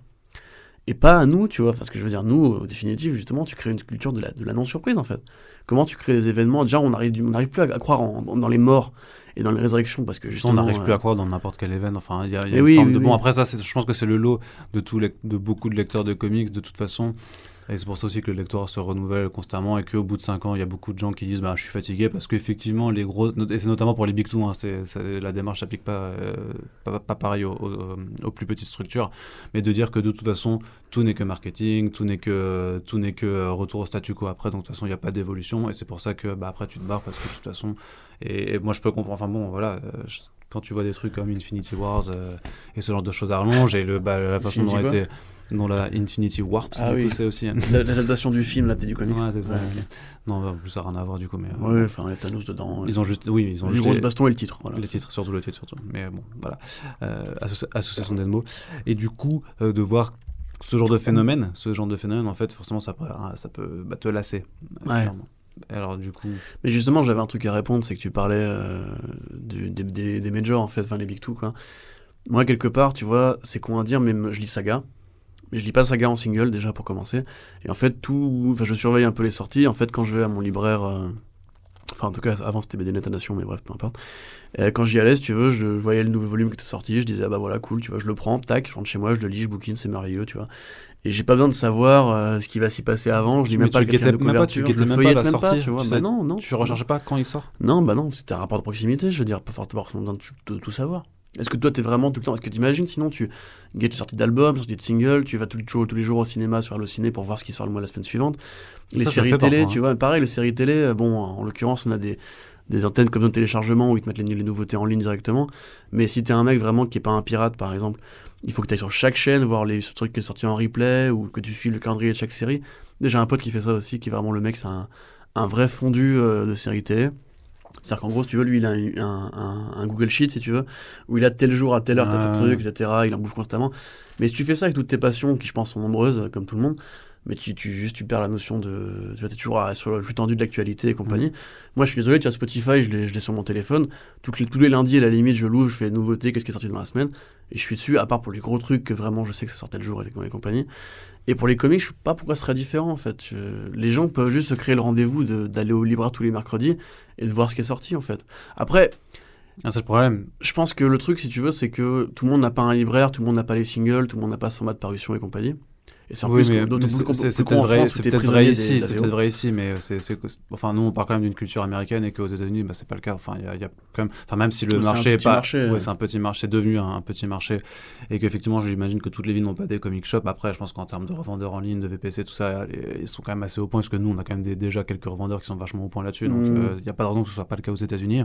Et pas à nous, tu vois. Enfin, ce que je veux dire, nous, au définitif, justement, tu crées une culture de la, de la non-surprise, en fait. Comment tu crées des événements? Déjà, on n'arrive on n'arrive plus à, à croire en- en- dans les morts et dans les résurrections parce que on justement. n'arrive plus euh, à croire dans n'importe quel événement. Enfin, il y a, y a une oui, forme oui, de bon. Après ça, je pense que c'est le lot de de beaucoup de lecteurs de comics de toute façon. Et c'est pour ça aussi que le lectorat se renouvelle constamment et qu'au bout de 5 ans, il y a beaucoup de gens qui disent bah, je suis fatigué parce qu'effectivement, les gros. Et c'est notamment pour les big two, hein, la démarche s'applique pas, euh, pas, pas pareil aux, aux- aux plus petites structures. Mais de dire que de toute façon, tout n'est que marketing, tout n'est que, tout n'est que euh, retour au statu quo après. Donc de toute façon, il n'y a pas d'évolution. Et c'est pour ça que bah, après, tu te barres parce que de toute façon. Et, et moi, je peux comprendre. Enfin bon, voilà. euh, je- quand tu vois des trucs comme Infinity Wars euh, et ce genre de choses à rallonge et le, bah, la façon dont, a Infinity été, dont la Infinity Warp, Ah oui. c'est aussi. la- L'adaptation du film, là, t'es du comics. Ouais, c'est ça. Ouais. Non, plus, ça n'a rien à voir du coup. Mais, euh, Ouais, enfin, il y a Thanos dedans. Ils ont juste. Oui, ils ont le juste. gros les- baston et le titre. Voilà. les titres, surtout le titre, surtout. Mais bon, voilà. Euh, associ- association d'Enmo. Et du coup, euh, de voir ce genre de phénomène, ce genre de phénomène, en fait, forcément, ça peut, ça peut bah, te lasser. Ouais. Alors, du coup. Mais justement, j'avais un truc à répondre, c'est que tu parlais euh, du- des, des, des majors, en fait, enfin les big two, quoi. Moi, quelque part, tu vois, c'est con à dire, mais je lis Saga. Mais je lis pas Saga en single, déjà, pour commencer. Et en fait, tout... Enfin, je surveille un peu les sorties. En fait, quand je vais à mon libraire... euh, Enfin, en tout cas, avant, c'était BD Net Nation, mais bref, peu importe. Et quand j'y allais, si tu veux, je voyais le nouveau volume qui était sorti, je disais, ah bah voilà, cool, tu vois, je le prends, tac, je rentre chez moi, je le lis, je bouquine, c'est merveilleux, tu vois. Et j'ai pas besoin de savoir euh, ce qui va s'y passer avant, je Mais même pas tu le guettais de même pas, tu guettais même pas la sortie, tu vois. tu Bah sais, non, non. Tu recherches pas quand il sort? Non, bah non, c'était un rapport de proximité, je veux dire, pas forcément besoin de, de tout savoir. Est-ce que toi, t'es vraiment tout le temps. Est-ce que t'imagines sinon, tu guettes les sorties d'albums, sorties de singles, tu vas tous les, jours, tous les jours au cinéma sur Allociné pour voir ce qui sort le mois la semaine suivante. Les Ça, séries télé, parfois, tu vois, pareil, les séries télé, euh, bon, en l'occurrence, on a des, des antennes comme de téléchargement où ils te mettent les, les nouveautés en ligne directement. Mais si t'es un mec vraiment qui est pas un pirate, par exemple, il faut que tu ailles sur chaque chaîne voir les trucs qui sont sortis en replay ou que tu suives le calendrier de chaque série. Déjà, un pote qui fait ça aussi, qui est vraiment le mec, c'est un, un vrai fondu euh, de série télé. C'est-à-dire qu'en gros, si tu veux, lui, il a un, un- un- un Google Sheet, si tu veux, où il a tel jour à telle heure, tel Ah. truc, etc. Il en bouffe constamment. Mais si tu fais ça avec toutes tes passions, qui je pense sont nombreuses, comme tout le monde, mais tu, tu, juste, tu perds la notion de. Tu vas être toujours à- sur le flux tendu de l'actualité et compagnie. Moi, je suis désolé, tu as Spotify, je l'ai sur mon téléphone. Toutes les, tous les lundis, à la limite, je l'ouvre, je fais nouveautés, qu'est-ce qui est sorti dans la semaine. Et je suis dessus, à part pour les gros trucs que vraiment je sais que ça sortait le jour et, et compagnie. Et pour les comics, je sais pas pourquoi ce serait différent en fait. Je- Les gens peuvent juste se créer le rendez-vous de- d'aller au libraire tous les mercredis et de voir ce qui est sorti en fait. Après, Ah, c'est le problème. je pense que le truc, si tu veux, c'est que tout le monde n'a pas un libraire, tout le monde n'a pas les singles, tout le monde n'a pas son format de parution et compagnie. Et c'est Oui, mais plus c'est peut-être vrai, c'est peut-être ici, c'est peut-être vrai ici, mais c'est, c'est- enfin, nous on parle quand même d'une culture américaine et qu'aux États-Unis, bah, c'est pas le cas. Enfin, il y y a quand même, enfin, même si le marché est pas, marché, ouais, ouais. c'est un petit marché, c'est devenu un, un petit marché, et qu'effectivement, j'imagine que toutes les villes n'ont pas des comic shops. Après, je pense qu'en termes de revendeurs en ligne, de VPC, tout ça, ils sont quand même assez au point, parce que nous, on a quand même des- déjà quelques revendeurs qui sont vachement au point là-dessus, donc Mm. euh, il n'y a pas de raison que ce soit pas le cas aux États-Unis.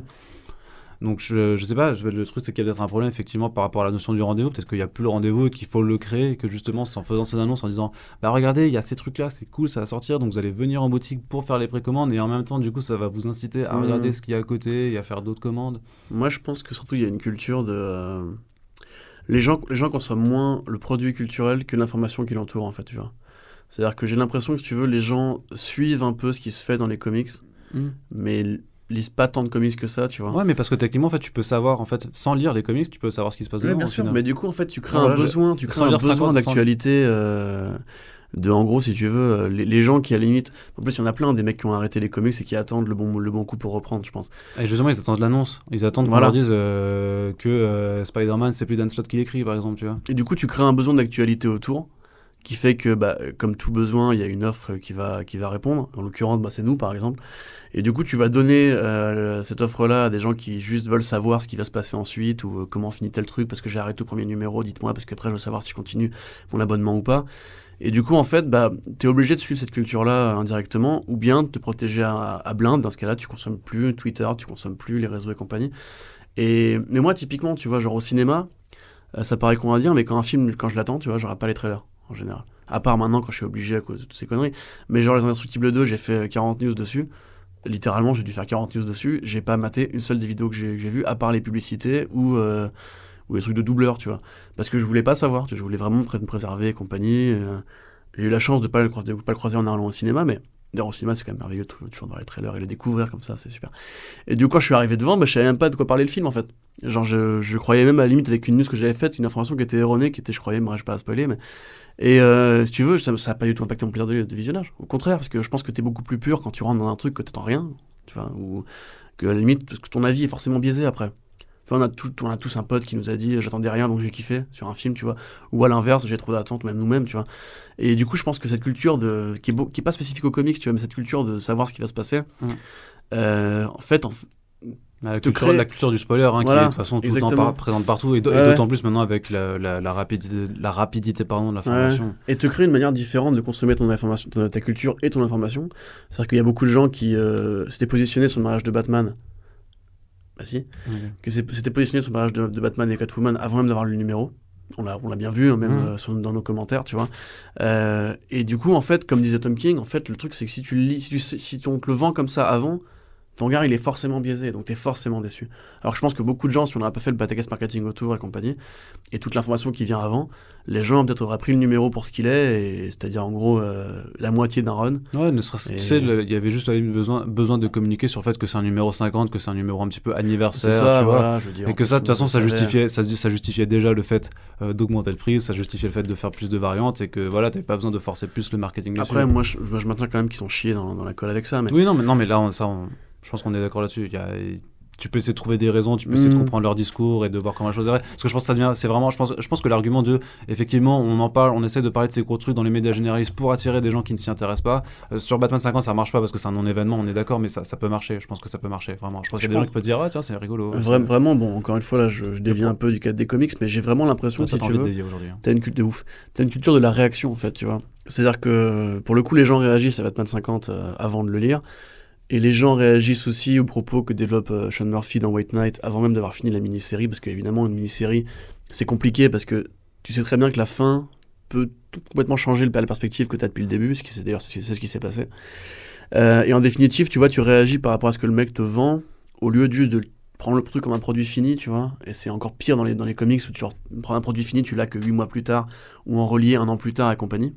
Donc je, je sais pas, je- le truc c'est qu'il y a peut-être un problème effectivement par rapport à la notion du rendez-vous, peut-être qu'il n'y a plus le rendez-vous et qu'il faut le créer et que justement c'est en faisant ces annonces en disant bah regardez il y a ces trucs là c'est cool ça va sortir donc vous allez venir en boutique pour faire les précommandes et en même temps du coup ça va vous inciter à Mhm. regarder ce qu'il y a à côté et à faire d'autres commandes. Moi, je pense que surtout, il y a une culture de. euh, Les gens, les gens consomment moins le produit culturel que l'information qui l'entoure, en fait, tu vois. C'est-à-dire que j'ai l'impression que, si tu veux, les gens suivent un peu ce qui se fait dans les comics, mais l- lisent pas tant de comics que ça, tu vois. Ouais mais parce que techniquement en fait tu peux savoir en fait sans lire les comics tu peux savoir ce qui se passe Ouais, dedans. bien sûr, final. mais du coup, en fait, tu crées Ouais, un je- besoin, tu crées sans un besoin 50, sans- d'actualité euh, de, en gros, si tu veux, euh, les, les gens qui, à la limite, en plus, il y en a plein des mecs qui ont arrêté les comics et qui attendent le bon, le bon coup pour reprendre, je pense. Et justement ils attendent l'annonce, ils attendent qu'on Voilà. leur dise euh, que euh, Spider-Man c'est plus Dan Slott qui l'écrit par exemple tu vois. Et du coup, tu crées un besoin d'actualité autour qui fait que, bah, comme tout besoin, il y a une offre qui va, qui va répondre. En l'occurrence, bah, c'est nous, par exemple. Et du coup, tu vas donner euh, cette offre-là à des gens qui juste veulent savoir ce qui va se passer ensuite ou euh, comment finit tel truc parce que j'ai arrêté au premier numéro, dites-moi, parce qu'après, je veux savoir si je continue mon abonnement ou pas. Et du coup, en fait, bah, tu es obligé de suivre cette culture-là euh, indirectement ou bien de te protéger à, à blinde. Dans ce cas-là, tu consommes plus Twitter, tu consommes plus les réseaux et compagnie. Et, mais moi, typiquement, tu vois, genre au cinéma, euh, ça paraît con à dire, mais quand un film, quand je l'attends, tu vois, j'aurai pas les trailers, en général. À part maintenant, quand je suis obligé à cause de toutes ces conneries. Mais genre, Les Indestructibles 2, j'ai fait 40 news dessus. Littéralement, j'ai dû faire 40 news dessus. J'ai pas maté une seule des vidéos que j'ai vues, à part les publicités ou, euh, les trucs de doubleur, tu vois. Parce que je voulais pas savoir, tu je voulais vraiment me pré- me préserver et compagnie. euh. j'ai eu la chance de pas le croiser, pas le croiser en allant au cinéma, mais d'ailleurs, au cinéma, c'est quand même merveilleux, tou- toujours dans les trailers et les découvrir comme ça, c'est super. Et du coup, quand je suis arrivé devant, bah, je savais même pas de quoi parler le film en fait. Genre, je, je croyais même à la limite avec une news que j'avais faite, une information qui était erronée, qui était, je croyais, moi, je vais pas à spoiler, mais. Et euh, si tu veux, ça, ça a pas du tout impacté mon plaisir de, visionnage. Au contraire, parce que je pense que t'es beaucoup plus pur quand tu rentres dans un truc que t'attends rien, tu vois, ou que à la limite, parce que ton avis est forcément biaisé après. On a, tout, on a tous un pote qui nous a dit j'attendais rien donc j'ai kiffé sur un film, tu vois. Ou à l'inverse, j'ai trop d'attentes, même nous-mêmes, tu vois. Et du coup, je pense que cette culture de, qui, est beau- qui est pas spécifique aux comics, tu vois, mais cette culture de savoir ce qui va se passer, Mhm. euh, en fait, en, La te culture, crée- la culture du spoiler, hein, qui est de toute façon tout le temps par- présente partout, et Ouais, d'autant plus maintenant avec la, la, la rapidité, la rapidité pardon, de l'information. et te crée une manière différente de consommer ton information, ta, ta culture et ton information. C'est-à-dire qu'il y a beaucoup de gens qui euh, s'étaient positionnés sur le mariage de Batman. Bah si. qui s'est- s'était positionné sur le mariage de, de Batman et Catwoman avant même d'avoir lu le numéro. On l'a, on l'a bien vu, hein, même Mhm. euh, sur- dans nos commentaires, tu vois. Euh, et du coup, en fait, comme disait Tom King, en fait, le truc, c'est que si tu le lis, si, tu si on te le vend comme ça avant, ton regard, il est forcément biaisé, donc t'es forcément déçu. Alors, je pense que beaucoup de gens, si on n'aurait pas fait le batagas marketing autour et compagnie, et toute l'information qui vient avant, les gens peut-être auraient pris le numéro pour ce qu'il est, c'est-à-dire en gros euh, la moitié d'un run. Ouais, ne serait-ce Et- tu sais, il y avait juste besoin, besoin de communiquer sur le fait que c'est un numéro 50, que c'est un numéro un petit peu anniversaire, ça, tu vois. je dire. Et que ça, de toute façon, ça justifiait, ça, ça justifiait déjà le fait euh, d'augmenter le prix, ça justifiait le fait de faire plus de variantes et que voilà, t'avais pas besoin de forcer plus le marketing dessus. Après, moi, je, moi, je maintiens quand même qu'ils sont chiés dans, dans la colle avec ça, mais Oui, non, mais, non, mais là, on- ça, on- je pense qu'on est d'accord là-dessus. Il y a- tu peux essayer de trouver des raisons, tu peux essayer de Mm. comprendre leur discours et de voir comment la chose est. Parce que je pense que ça devient, c'est vraiment, je pense, je pense que l'argument de, effectivement, on en parle, on essaie de parler de ces gros trucs dans les médias généralistes pour attirer des gens qui ne s'y intéressent pas. Euh, sur Batman 50, ça marche pas parce que c'est un non-événement, on est d'accord, mais ça, ça peut marcher. Je pense que ça peut marcher, vraiment. Je pense qu'il y a des gens qui peuvent dire, ah tiens, c'est rigolo. Vra- vraiment, bon, encore une fois, là, je, je dévie un peu du cadre des comics, mais j'ai vraiment l'impression, Ah, si tu veux, hein. t'as une culture de ouf. T'as une culture de la réaction, en fait, tu vois. C'est-à-dire que, pour le coup, les gens réagissent à Batman 50 euh, avant de le lire, et les gens réagissent aussi aux propos que développe euh, Sean Murphy dans White Knight avant même d'avoir fini la mini-série, parce qu'évidemment, une mini-série, c'est compliqué, parce que tu sais très bien que la fin peut complètement changer la perspective que tu as depuis le début, ce qui c'est d'ailleurs c'est ce qui s'est passé. Euh, et en définitive, tu vois, tu réagis par rapport à ce que le mec te vend, au lieu juste de prendre le truc comme un produit fini, tu vois. Et c'est encore pire dans les, dans les comics où tu prends un produit fini, tu l'as que 8 mois plus tard, ou en relié un an plus tard et compagnie.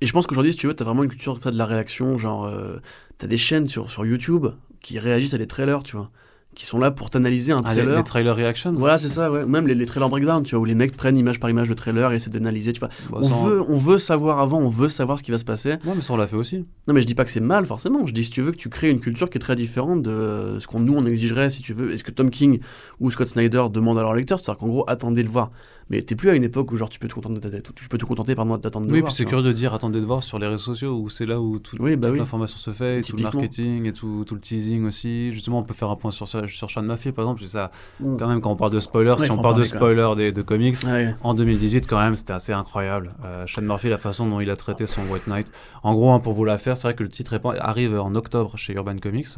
Et je pense qu'aujourd'hui, si tu veux, t'as vraiment une culture de la réaction, genre, euh, t'as des chaînes sur, sur YouTube qui réagissent à des trailers, tu vois, qui sont là pour t'analyser un Ah, les, trailer. les trailer reactions Voilà, c'est ça, ouais. Même les, les trailers breakdown, tu vois, où les mecs prennent image par image le trailer et essaient d'analyser, tu vois. Bah, On veut, on veut savoir avant, on veut savoir ce qui va se passer. Ouais, mais ça, on l'a fait aussi. Non, mais je dis pas que c'est mal, forcément. Je dis, si tu veux, que tu crées une culture qui est très différente de ce qu'on nous, on exigerait, si tu veux, et ce que Tom King ou Scott Snyder demandent à leurs lecteurs. C'est-à-dire qu'en gros, attendez le voir. Mais t'es plus à une époque où genre tu peux te contenter de- tu peux te contenter pardon d'attendre de Oui, voir, puis c'est curieux de dire attendez de voir sur les réseaux sociaux où c'est là où tout, Oui, bah toute oui. l'information se fait, et tout le marketing et tout, tout le teasing aussi. Justement, on peut faire un point sur, ça- sur Sean Murphy par exemple. c'est Ça, Mm. quand même, quand on parle de spoilers, Ouais, si on parle de spoilers des, de comics, Ouais. en 2018, quand même, c'était assez incroyable. Euh, Sean Murphy, la façon dont il a traité son White Knight. En gros, hein, pour vous la faire, c'est vrai que le titre arrive en octobre chez Urban Comics.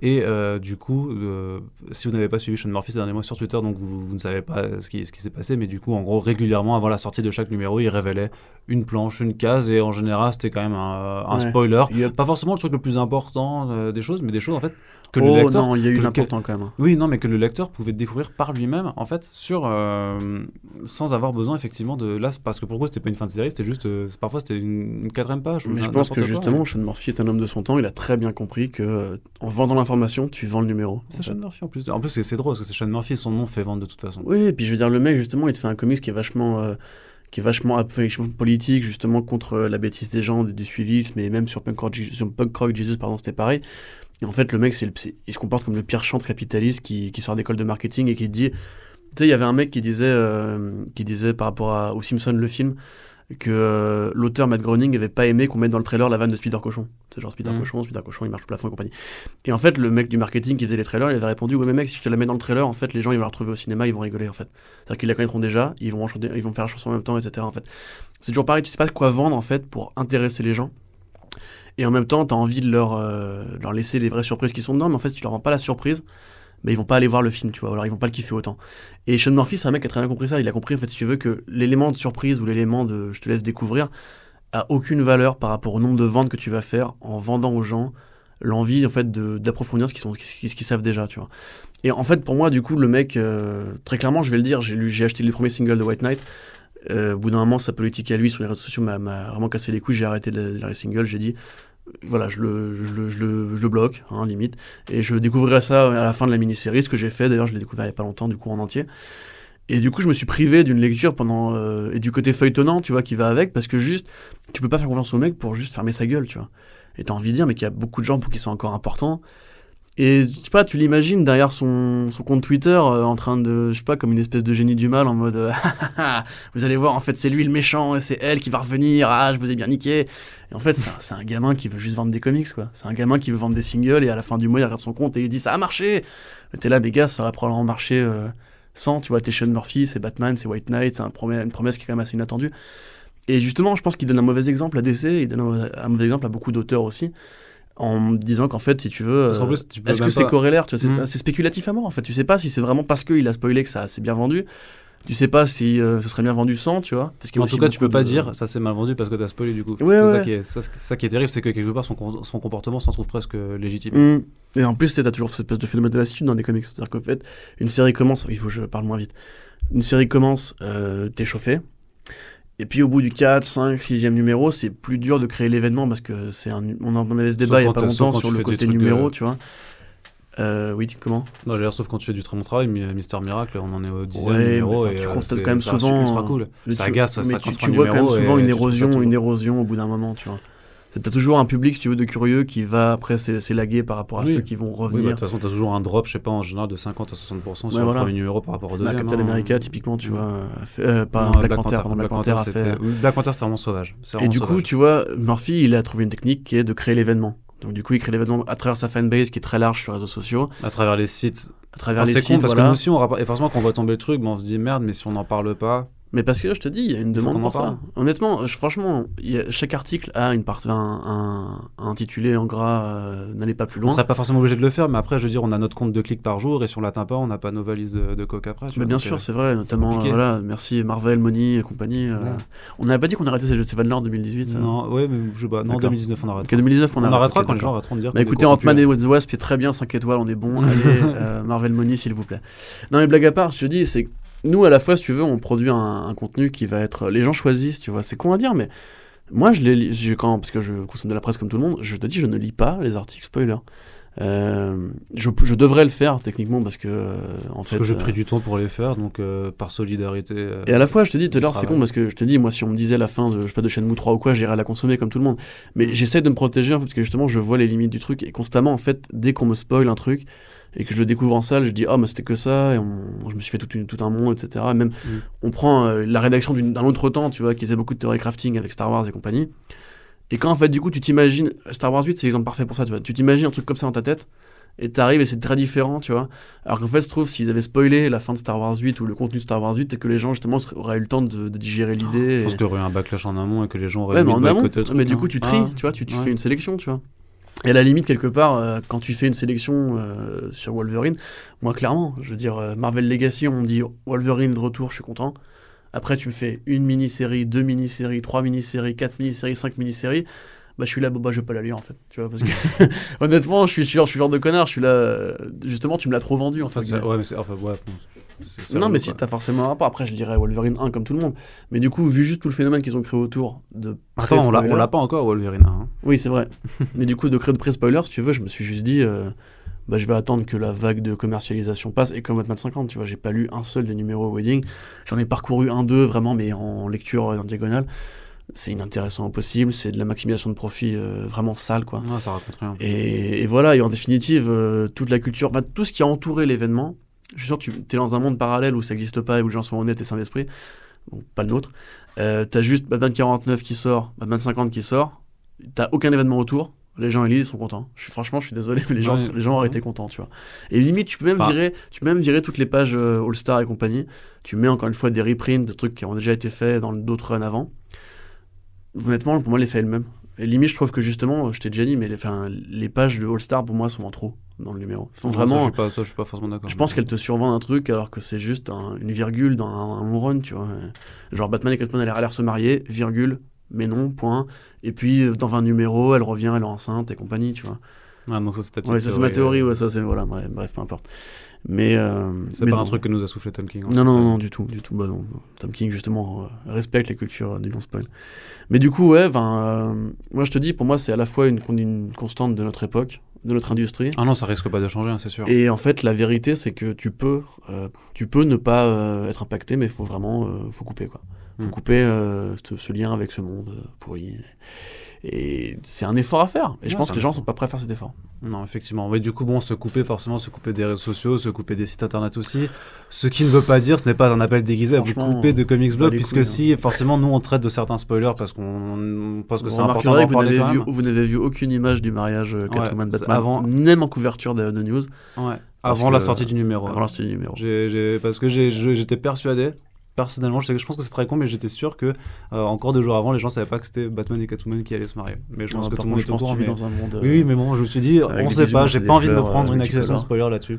Et euh, du coup, euh, si vous n'avez pas suivi Sean Murphy ces derniers mois sur Twitter, donc vous, vous ne savez pas ce qui, ce qui s'est passé, mais du coup, en gros, régulièrement, avant la sortie de chaque numéro, il révélait une planche, une case, et en général, c'était quand même un, un Ouais. spoiler. Yep. Pas forcément le truc le plus important euh, des choses, mais des choses en fait que le oh lecteur non, il y a eu l'important quand même. hein. oui, non, mais que le lecteur pouvait découvrir par lui-même, en fait, sur euh, sans avoir besoin effectivement de là, parce que pour c'était pas une fin de série, c'était juste euh, parfois c'était une, une quatrième page. Mais je pense que quoi, justement. Sean Murphy est un homme de son temps. Il a très bien compris que euh, en vendant l'information, tu vends le numéro. c'est Sean fait. Murphy en plus. En plus, c'est drôle parce que c'est Sean Murphy, son nom fait vendre de toute façon. Oui, et puis je veux dire, le mec, justement, il te fait un comics qui est vachement, qui est vachement, politique, justement, contre la bêtise des gens, du, suivisme, et même sur Punk Rock Jesus, pardon, c'était pareil. Et en fait, le mec, le- il se comporte comme le pire chante capitaliste qui, qui sort d'école de marketing et qui dit. Tu sais, il y avait un mec qui disait, euh, qui disait par rapport à, au Simpson, le film, que euh, l'auteur Matt Groening avait pas aimé qu'on mette dans le trailer la vanne de Spider Cochon. C'est genre Spider Mhm. Cochon, Spider Cochon, il marche au plafond et compagnie. Et en fait, le mec du marketing qui faisait les trailers, il avait répondu Ouais, mais mec, si je te la mets dans le trailer, en fait, les gens ils vont la retrouver au cinéma, ils vont rigoler en fait. C'est-à-dire qu'ils la connaîtront déjà, ils vont, chanter- ils vont faire la chanson en même temps, etc. En fait. C'est toujours pareil, tu sais pas quoi vendre en fait pour intéresser les gens. Et en même temps, tu as envie de leur, euh, leur laisser les vraies surprises qui sont dedans, mais en fait, si tu leur vends pas la surprise, bah, ils vont pas aller voir le film, tu vois, alors ils vont pas le kiffer autant. Et Sean Murphy, c'est un mec qui a très bien compris ça. Il a compris, en fait, si tu veux, que l'élément de surprise ou l'élément de je te laisse découvrir a aucune valeur par rapport au nombre de ventes que tu vas faire en vendant aux gens l'envie, en fait, d'approfondir ce qu'ils ce qu'ils savent déjà, tu vois. Et en fait, pour moi, du coup, le mec, euh, très clairement, je vais le dire, j'ai acheté les premiers singles de White Knight. Euh, au bout d'un moment, sa politique à lui sur les réseaux sociaux m'a- vraiment cassé les couilles. J'ai arrêté de les singles. J'ai dit, voilà, je le, je le, je bloque, hein, limite. Et je découvrirai ça à la fin de la mini-série, ce que j'ai fait. D'ailleurs, je l'ai découvert il y a pas longtemps, du coup, en entier. Et du coup, je me suis privé d'une lecture pendant. euh, et du côté feuilletonnant, tu vois, qui va avec, parce que juste, tu peux pas faire confiance au mec pour juste fermer sa gueule, tu vois. Et t'as envie de dire, mais qu'il y a beaucoup de gens pour qui c'est encore important. Et je sais pas, tu l'imagines derrière son, son compte Twitter euh, en train de, je sais pas, comme une espèce de génie du mal en mode euh, vous allez voir, en fait, c'est lui le méchant et c'est elle qui va revenir, ah, je vous ai bien niqué. Et en fait, c'est un, un gamin qui veut juste vendre des comics, quoi. C'est un gamin qui veut vendre des singles et à la fin du mois, il regarde son compte et il dit ça a marché. T'es là, mais gars, ça aurait probablement marché euh, sans, tu vois, t'es Sean Murphy, c'est Batman, c'est White Knight, c'est une promesse qui est quand même assez inattendue. Et justement, je pense qu'il donne un mauvais exemple à DC, il donne un mauvais exemple à beaucoup d'auteurs aussi, en me disant qu'en fait, si tu veux, euh, est-ce que c'est pas- corrélaire vois, c'est, spéculatif à mort en fait. Tu sais pas si c'est vraiment parce qu'il a spoilé que ça s'est bien vendu. Tu sais pas si euh, ce serait bien vendu sans, tu vois. Parce En tout cas, tu peux pas de- dire ça c'est mal vendu parce que t'as spoilé du coup. Ouais, ça qui est, ça, qui est terrible, c'est que quelque part son, son comportement s'en trouve presque légitime. Mm. Et en plus, t'as toujours cette espèce de phénomène de lassitude dans les comics. C'est-à-dire qu'en fait, une série commence. Il faut que je parle moins vite. Une série commence, euh, t'es chauffé. Et puis au bout du 4, 5, 6e numéro, c'est plus dur de créer l'événement parce que c'est un. On en avait ce débat il y a pas sauf longtemps sur le côté numéro, euh, tu vois. Euh, oui, comment? Non, j'ai l'air sauf quand tu fais du très bon travail, Mi- Mister Miracle, on en est au dixième Ouais, numéro enfin, et tu euh, constates quand même ça souvent, ultra cool. Ça agace, mais 53 tu, tu vois quand même souvent une ça érosion, une érosion au bout d'un moment, tu vois. C'est- T'as toujours un public, si tu veux, de curieux qui va après s'é- s'élaguer par rapport à Oui. ceux qui vont Oui, bah, de revenir. toute façon, t'as toujours un drop, je sais pas, en général de 50 à 60% sur Ouais, le voilà. premier numéro par rapport au Bah, deuxième. Captain hein. America, typiquement, tu Mm. vois, fait- euh, pas Non, Black, Panther, Black, Panther fait. c'était- oui, Black Panther, c'est vraiment sauvage. C'est Et du coup, tu vois, Murphy, il a trouvé une technique qui est de créer l'événement. Donc du coup, il crée l'événement à travers sa fanbase qui est très large sur les réseaux sociaux, à travers les sites. à travers Enfin, les c'est sites, con parce que nous aussi, on rapport- et forcément, quand on voit tomber le truc, ben, on se dit merde, mais si on n'en parle pas. Mais parce que je te dis, il y a une demande pour ça. Honnêtement, je- franchement, il y a- chaque article a une part, un, un- un intitulé en gras, euh, n'allez pas plus On loin. serait pas forcément obligé de le faire, mais après, je veux dire, on a notre compte de clics par jour et si on l'atteint pas, on n'a pas nos valises de, de coke après. Mais bien sûr, euh, c'est vrai, notamment, euh, voilà, merci Marvel, Money et compagnie. Ouais. On n'avait pas dit qu'on arrêtait ces, ces vannes-là en 2018 ça Non, ouais, mais je sais pas. Non, en D'accord. 2019, on arrêtera. en 2019, on, On, arrête, arrêtera quand les gens arrêteront de dire. Bah écoutez, Ant-Man et the Wasp, c'est très bien, 5 étoiles, on est bon. Allez, Marvel Money, s'il vous plaît. Non, mais blague à part, je te dis, c'est nous, à la fois, si tu veux, on produit un, un contenu qui va être. Les gens choisissent, tu vois, c'est con à dire, mais moi, je les lis, je- quand, parce que je consomme de la presse comme tout le monde, je te dis, je ne lis pas les articles spoilers. Euh, je, je devrais le faire techniquement parce que euh, en Parce fait que j'ai euh, pris du temps pour les faire, donc euh, par solidarité. Et à la fois, je te dis tout à l'heure, c'est con parce que je te dis, moi, si on me disait la fin de, je sais pas, de Shenmue 3 ou quoi, j'irais la consommer comme tout le monde. Mais j'essaie de me protéger, en fait, parce que justement, je vois les limites du truc et constamment, en fait, dès qu'on me spoil un truc, et que je le découvre en salle, je dis, ah, mais c'était que ça, et on- je me suis fait tout, une- tout un monde, etc. Et même, Mm. on prend euh, la rédaction d'un autre temps, tu vois, qui faisait beaucoup de théorie crafting avec Star Wars et compagnie. Et quand, en fait, du coup, tu t'imagines, Star Wars 8, c'est l'exemple parfait pour ça, tu vois. Tu t'imagines un truc comme ça dans ta tête, et t'arrives et c'est très différent, tu vois. Alors qu'en fait, je trouve, s'ils avaient spoilé la fin de Star Wars 8 ou le contenu de Star Wars 8, et que les gens, justement, auraient eu le temps de, de digérer l'idée. Je pense et- qu'il y aurait eu un backlash en amont et que les gens auraient Ouais, mais mis en de amont, mais du coup, tu tries, Ah, tu vois, tu, tu ouais. fais une sélection, tu vois. Et à la limite, quelque part, euh, quand tu fais une sélection euh, sur Wolverine, moi, clairement, je veux dire, euh, Marvel Legacy, on me dit Wolverine de retour, je suis content. Après, tu me fais une mini-série, deux mini-séries, trois mini-séries, quatre mini-séries, cinq mini-séries. Bah, je suis là, bon, bah, je vais pas la lire, en fait. Tu vois, parce que, honnêtement, je suis, sûr, je suis genre de connard, je suis là, euh, justement, tu me l'as trop vendu, en fait. ouais, mais. Enfin, ouais. Non, mais si t'as forcément un rapport. Après, je dirais Wolverine 1 comme tout le monde. Mais du coup, vu juste tout le phénomène qu'ils ont créé autour de. Attends, on l'a- pas encore, Wolverine. hein. Oui, c'est vrai. mais du coup, de créer de pré-spoiler, si tu veux, je me suis juste dit, euh, bah, je vais attendre que la vague de commercialisation passe. Et comme Batman 50, tu vois, j'ai pas lu un seul des numéros Wedding. J'en ai parcouru un, deux, vraiment, mais en lecture en diagonale. C'est inintéressant au possible. C'est de la maximisation de profit euh, vraiment sale, quoi. Ouais, ça raconte rien. Et, et voilà, et en définitive, euh, toute la culture, tout ce qui a entouré l'événement, je suis sûr que tu es dans un monde parallèle où ça n'existe pas et où les gens sont honnêtes et sains d'esprit, donc pas le nôtre. Euh, t'as juste Batman 49 qui sort, Batman 50 qui sort, t'as aucun événement autour, les gens ils lisent, ils sont contents. Je suis, franchement, je suis désolé, mais les gens, Ouais. les gens auraient été contents, tu vois. Et limite, tu peux même, Enfin- virer, tu peux même virer toutes les pages euh, All-Star et compagnie. Tu mets encore une fois des reprints de trucs qui ont déjà été faits dans d'autres runs avant. Honnêtement, pour moi, l'effet est le même. Et limite, je trouve que justement, je t'ai déjà dit, mais les, enfin, les pages de All-Star, pour moi, sont en trop dans le numéro. Vraiment, je suis pas, ça, je suis pas forcément d'accord. je pense qu'elles te survendent un truc alors que c'est juste un- une virgule dans un, un long run, tu vois. Genre Batman et Catwoman, elle a l'air se marier, virgule, mais non, point. Et puis dans 20 numéros, elle revient, elle est enceinte et compagnie, tu vois. Ah, donc ça, c'est ta Ouais, ça c'est ma théorie, théorie, euh, ouais, ça c'est, voilà, bref, bref, peu importe. Mais. euh, C'est pas un non. truc que nous a soufflé Tom King. hein, Non, non, non, du tout, du tout. Bah non, non. Tom King, justement, euh, respecte les cultures euh, du non-spoil. Mais du coup, ouais, euh, moi je te dis, pour moi, c'est à la fois une, con- une constante de notre époque, de notre industrie. Ah non, ça risque pas de changer, hein, c'est sûr. Et en fait, la vérité, c'est que tu peux, euh, tu peux ne pas être impacté, mais il faut vraiment faut couper. Quoi. faut Mm. couper ce, ce lien avec ce monde pourri. Et c'est un effort à faire. Et je Ouais, pense que les gens effort. sont pas prêts à faire cet effort. Non, effectivement. Oui, du coup, bon, se couper, forcément, se couper des réseaux sociaux, se couper des sites internet aussi. Ce qui ne veut pas dire, ce n'est pas un appel déguisé à vous couper de Comics Blog, puisque couilles, hein. si, forcément, nous, on traite de certains spoilers parce qu'on pense que c'est important que vous n'avez vu, vous n'avez vu aucune image du mariage euh, Ouais, Catwoman c'est Batman, avant- même en couverture de, de news, Ouais. Avant la sortie du numéro. avant l'instant du numéro. J'ai- j'ai- parce que j'étais persuadé, personnellement, je, sais, que- je pense que c'est très con, mais j'étais sûr que euh, encore deux jours avant, les gens savaient pas que c'était Batman et Catwoman qui allaient se marier. Mais je pense Non, que tout le monde est au courant. mais- dans un monde. euh, Oui, oui, mais bon, je me suis dit, on sait pas, j'ai pas envie de me prendre euh, une multicolores. accusation spoiler là-dessus.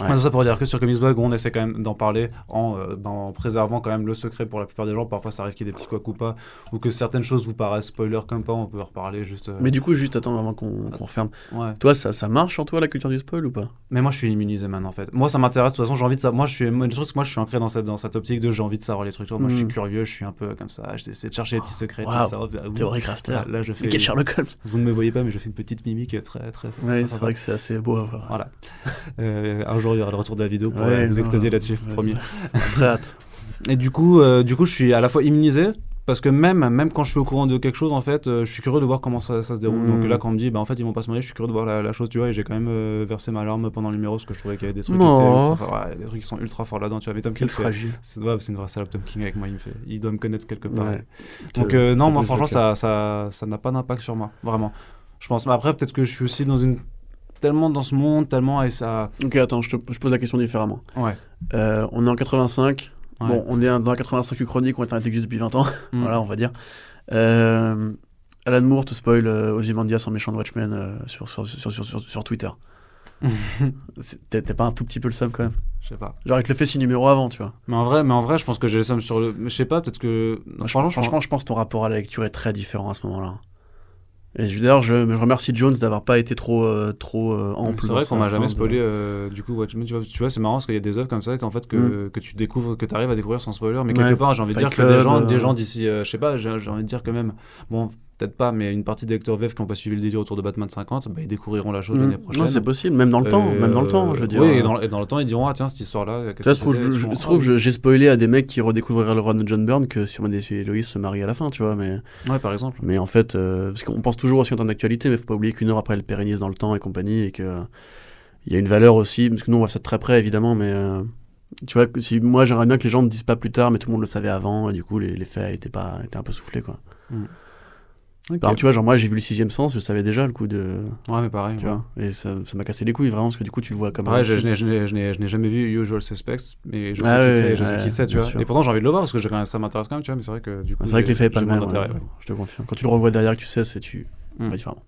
Ouais. Ça pour dire que sur Comics Blog, on essaie quand même d'en parler en, euh, ben, en préservant quand même le secret pour la plupart des gens. Parfois, ça arrive qu'il y ait des petits couacs ou pas, ou que certaines choses vous paraissent spoiler comme pas, on peut en reparler juste. euh, Mais du coup, juste attends avant qu'on ferme. ouais. Toi, ça, ça marche sur toi la culture du spoil ou pas? Mais moi, je suis immunisé maintenant, en fait. Moi, ça m'intéresse. De toute façon, j'ai envie de ça. Moi, je suis. Moi, je suis ancré dans cette, dans cette optique de j'ai envie de savoir les trucs. Moi, je suis Mm. curieux, je suis un peu comme ça. J'essaie de chercher les petits secrets, tout ça. Ouh. Théorie crafter. Là, là, je fais. Nickel Sherlock Holmes. Vous ne me voyez pas, mais je fais une petite mimique très, très. très Ouais, c'est vrai que c'est assez beau à voir. Voilà. Euh, un jour, il y aura le retour de la vidéo pour Ouais, euh, vous non, extasier là-dessus, ouais, promis. Très hâte. Et du coup, euh, du coup, je suis à la fois immunisé. Parce que même, même quand je suis au courant de quelque chose, en fait, euh, je suis curieux de voir comment ça, ça se déroule. Donc là, quand on me dit, bah, en fait, ils vont pas se marier, je suis curieux de voir la, la chose, tu vois. Et j'ai quand même euh, versé ma larme pendant le numéro parce que je trouvais qu'il y avait des trucs, ultra forts. Ouais, des trucs qui sont ultra forts là-dedans. Tu vois, mais Tom King, c'est fragile. c'est ouais, une vraie salope Tom King avec moi. Il me fait, il doit me connaître quelque part. Ouais. Donc non, moi franchement, ça, ça, ça n'a pas d'impact sur moi, vraiment. Je pense. Mais après, peut-être que je suis aussi dans une tellement dans ce monde, tellement et ça. Ok, attends, je, te, je pose la question différemment. Ouais. Euh, on est en 85. Ouais. Bon, on est dans la 85 chronique où Internet existe depuis 20 ans. Mm. voilà, on va dire. Euh, Alan Moore te spoil euh, Ozymandias en méchant de Watchmen euh, sur, sur, sur, sur, Twitter. T'es pas un tout petit peu le seum quand même? Je sais pas. Genre, il te le fait 6 numéros avant, tu vois. Mais en vrai, mais en vrai, je pense que j'ai les sommes sur le. Je sais pas, peut-être que. Franchement, franchement, je pense que ton rapport à la lecture est très différent à ce moment-là. Et d'ailleurs, je, je remercie Jones d'avoir pas été trop, euh, trop euh, ample. C'est vrai qu'on m'a fin jamais de- spoilé euh, du coup Watchmen. Tu vois, tu vois c'est marrant parce qu'il y a des œuvres comme ça qu'en fait que, que tu découvres, que tu arrives à découvrir sans spoiler. Mais Mm. Ouais. quelque part, j'ai envie de dire que des gens, euh, des gens d'ici, euh, je sais pas, j'ai j'ai envie de dire que même, bon, peut-être pas, mais une partie des lecteurs VF qui n'ont pas suivi le délire autour de Batman 50, bah, ils découvriront la chose Mm. l'année prochaine. Non, c'est possible, même dans le temps, Euh, même dans le temps, je veux dire. Oui, et dans, et dans le temps, ils diront, ah tiens, cette histoire-là. Ça se trouve, je, je- trouve, j'ai spoilé à des mecs qui redécouvriraient le run de John Byrne que sur et Loïs se marient à la fin, tu vois. Mais, Ouais, par exemple. mais en fait, euh, parce qu'on pense toujours aussi en termes d'actualité, mais faut pas oublier qu'une heure après, elle pérennise dans le temps et compagnie, et que il y a une valeur aussi, parce que nous on voit ça de très près évidemment, mais euh, tu vois, si moi j'aimerais bien que les gens ne disent pas plus tard, mais tout le monde le savait avant, et du coup les, les faits étaient, pas, étaient un peu soufflés quoi. Ok. Exemple, tu vois, genre moi j'ai vu le sixième sens, je savais déjà le coup de. Ouais, mais pareil. Tu ouais. vois, et ça m'a cassé les couilles vraiment, parce que du coup tu le vois comme un je, je n'ai- je n'ai- je n'ai je n'ai jamais vu Usual Suspects, mais je sais Ah qui ouais, c'est, je sais ouais, qui c'est, tu vois. sûr. Et pourtant, j'ai envie de le voir parce que même- ça m'intéresse quand même, tu vois, mais c'est vrai que du coup. C'est vrai que l'effet est pas le même, ouais, ouais. je te confirme. Quand tu le revois derrière, que tu sais, c'est tu. Ouais, différemment.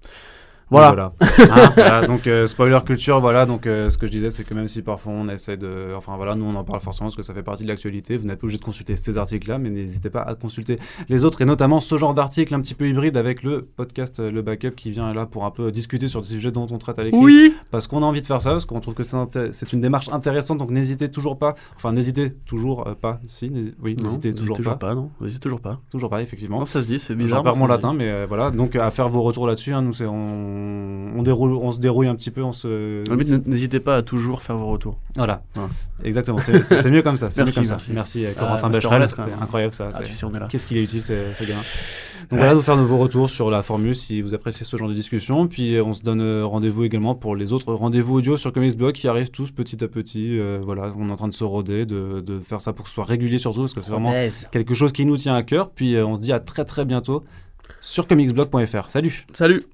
Voilà. Voilà. Hein, voilà, donc euh, spoiler culture, voilà. Donc euh, ce que je disais, c'est que même si parfois on essaie de, enfin voilà, nous on en parle forcément parce que ça fait partie de l'actualité. Vous n'êtes pas obligé de consulter ces articles-là, mais n'hésitez pas à consulter les autres et notamment ce genre d'article un petit peu hybride avec le podcast euh, Le Backup qui vient là pour un peu discuter sur des sujets dont on traite à l'écrit. Oui Parce qu'on a envie de faire ça, parce qu'on trouve que c'est une démarche intéressante. Donc n'hésitez toujours pas, enfin n'hésitez toujours euh, pas, si, oui, n'hésitez toujours, toujours pas. pas, non N'hésitez toujours pas. toujours pas, effectivement. Non, ça se dit, c'est J'en bizarre. perds mais mon latin, mais euh, voilà. Donc à faire vos retours là-dessus. hein, nous, c'est on, on déroule, on se dérouille un petit peu, on se. N'hésitez pas à toujours faire vos retours. Voilà. Exactement. C'est c'est- c'est mieux comme ça. c'est Merci, mieux comme merci. ça. Merci, euh, Ah, Corentin Becherel. Quand C'était même. incroyable ça. Ah, c'est- tu sais, on est là. Qu'est-ce qu'il est utile, ce gamin. Donc voilà, nous faire de vos retours sur la formule si vous appréciez ce genre de discussion. Puis euh, on se donne euh, rendez-vous également pour les autres rendez-vous audio sur Comics Blog qui arrivent tous petit à petit. Euh, voilà, on est en train de se roder, de, de faire ça pour que ce soit régulier surtout, parce que c'est vraiment quelque chose qui nous tient à cœur. Puis euh, on se dit à très très bientôt sur comicsblog.fr. Salut Salut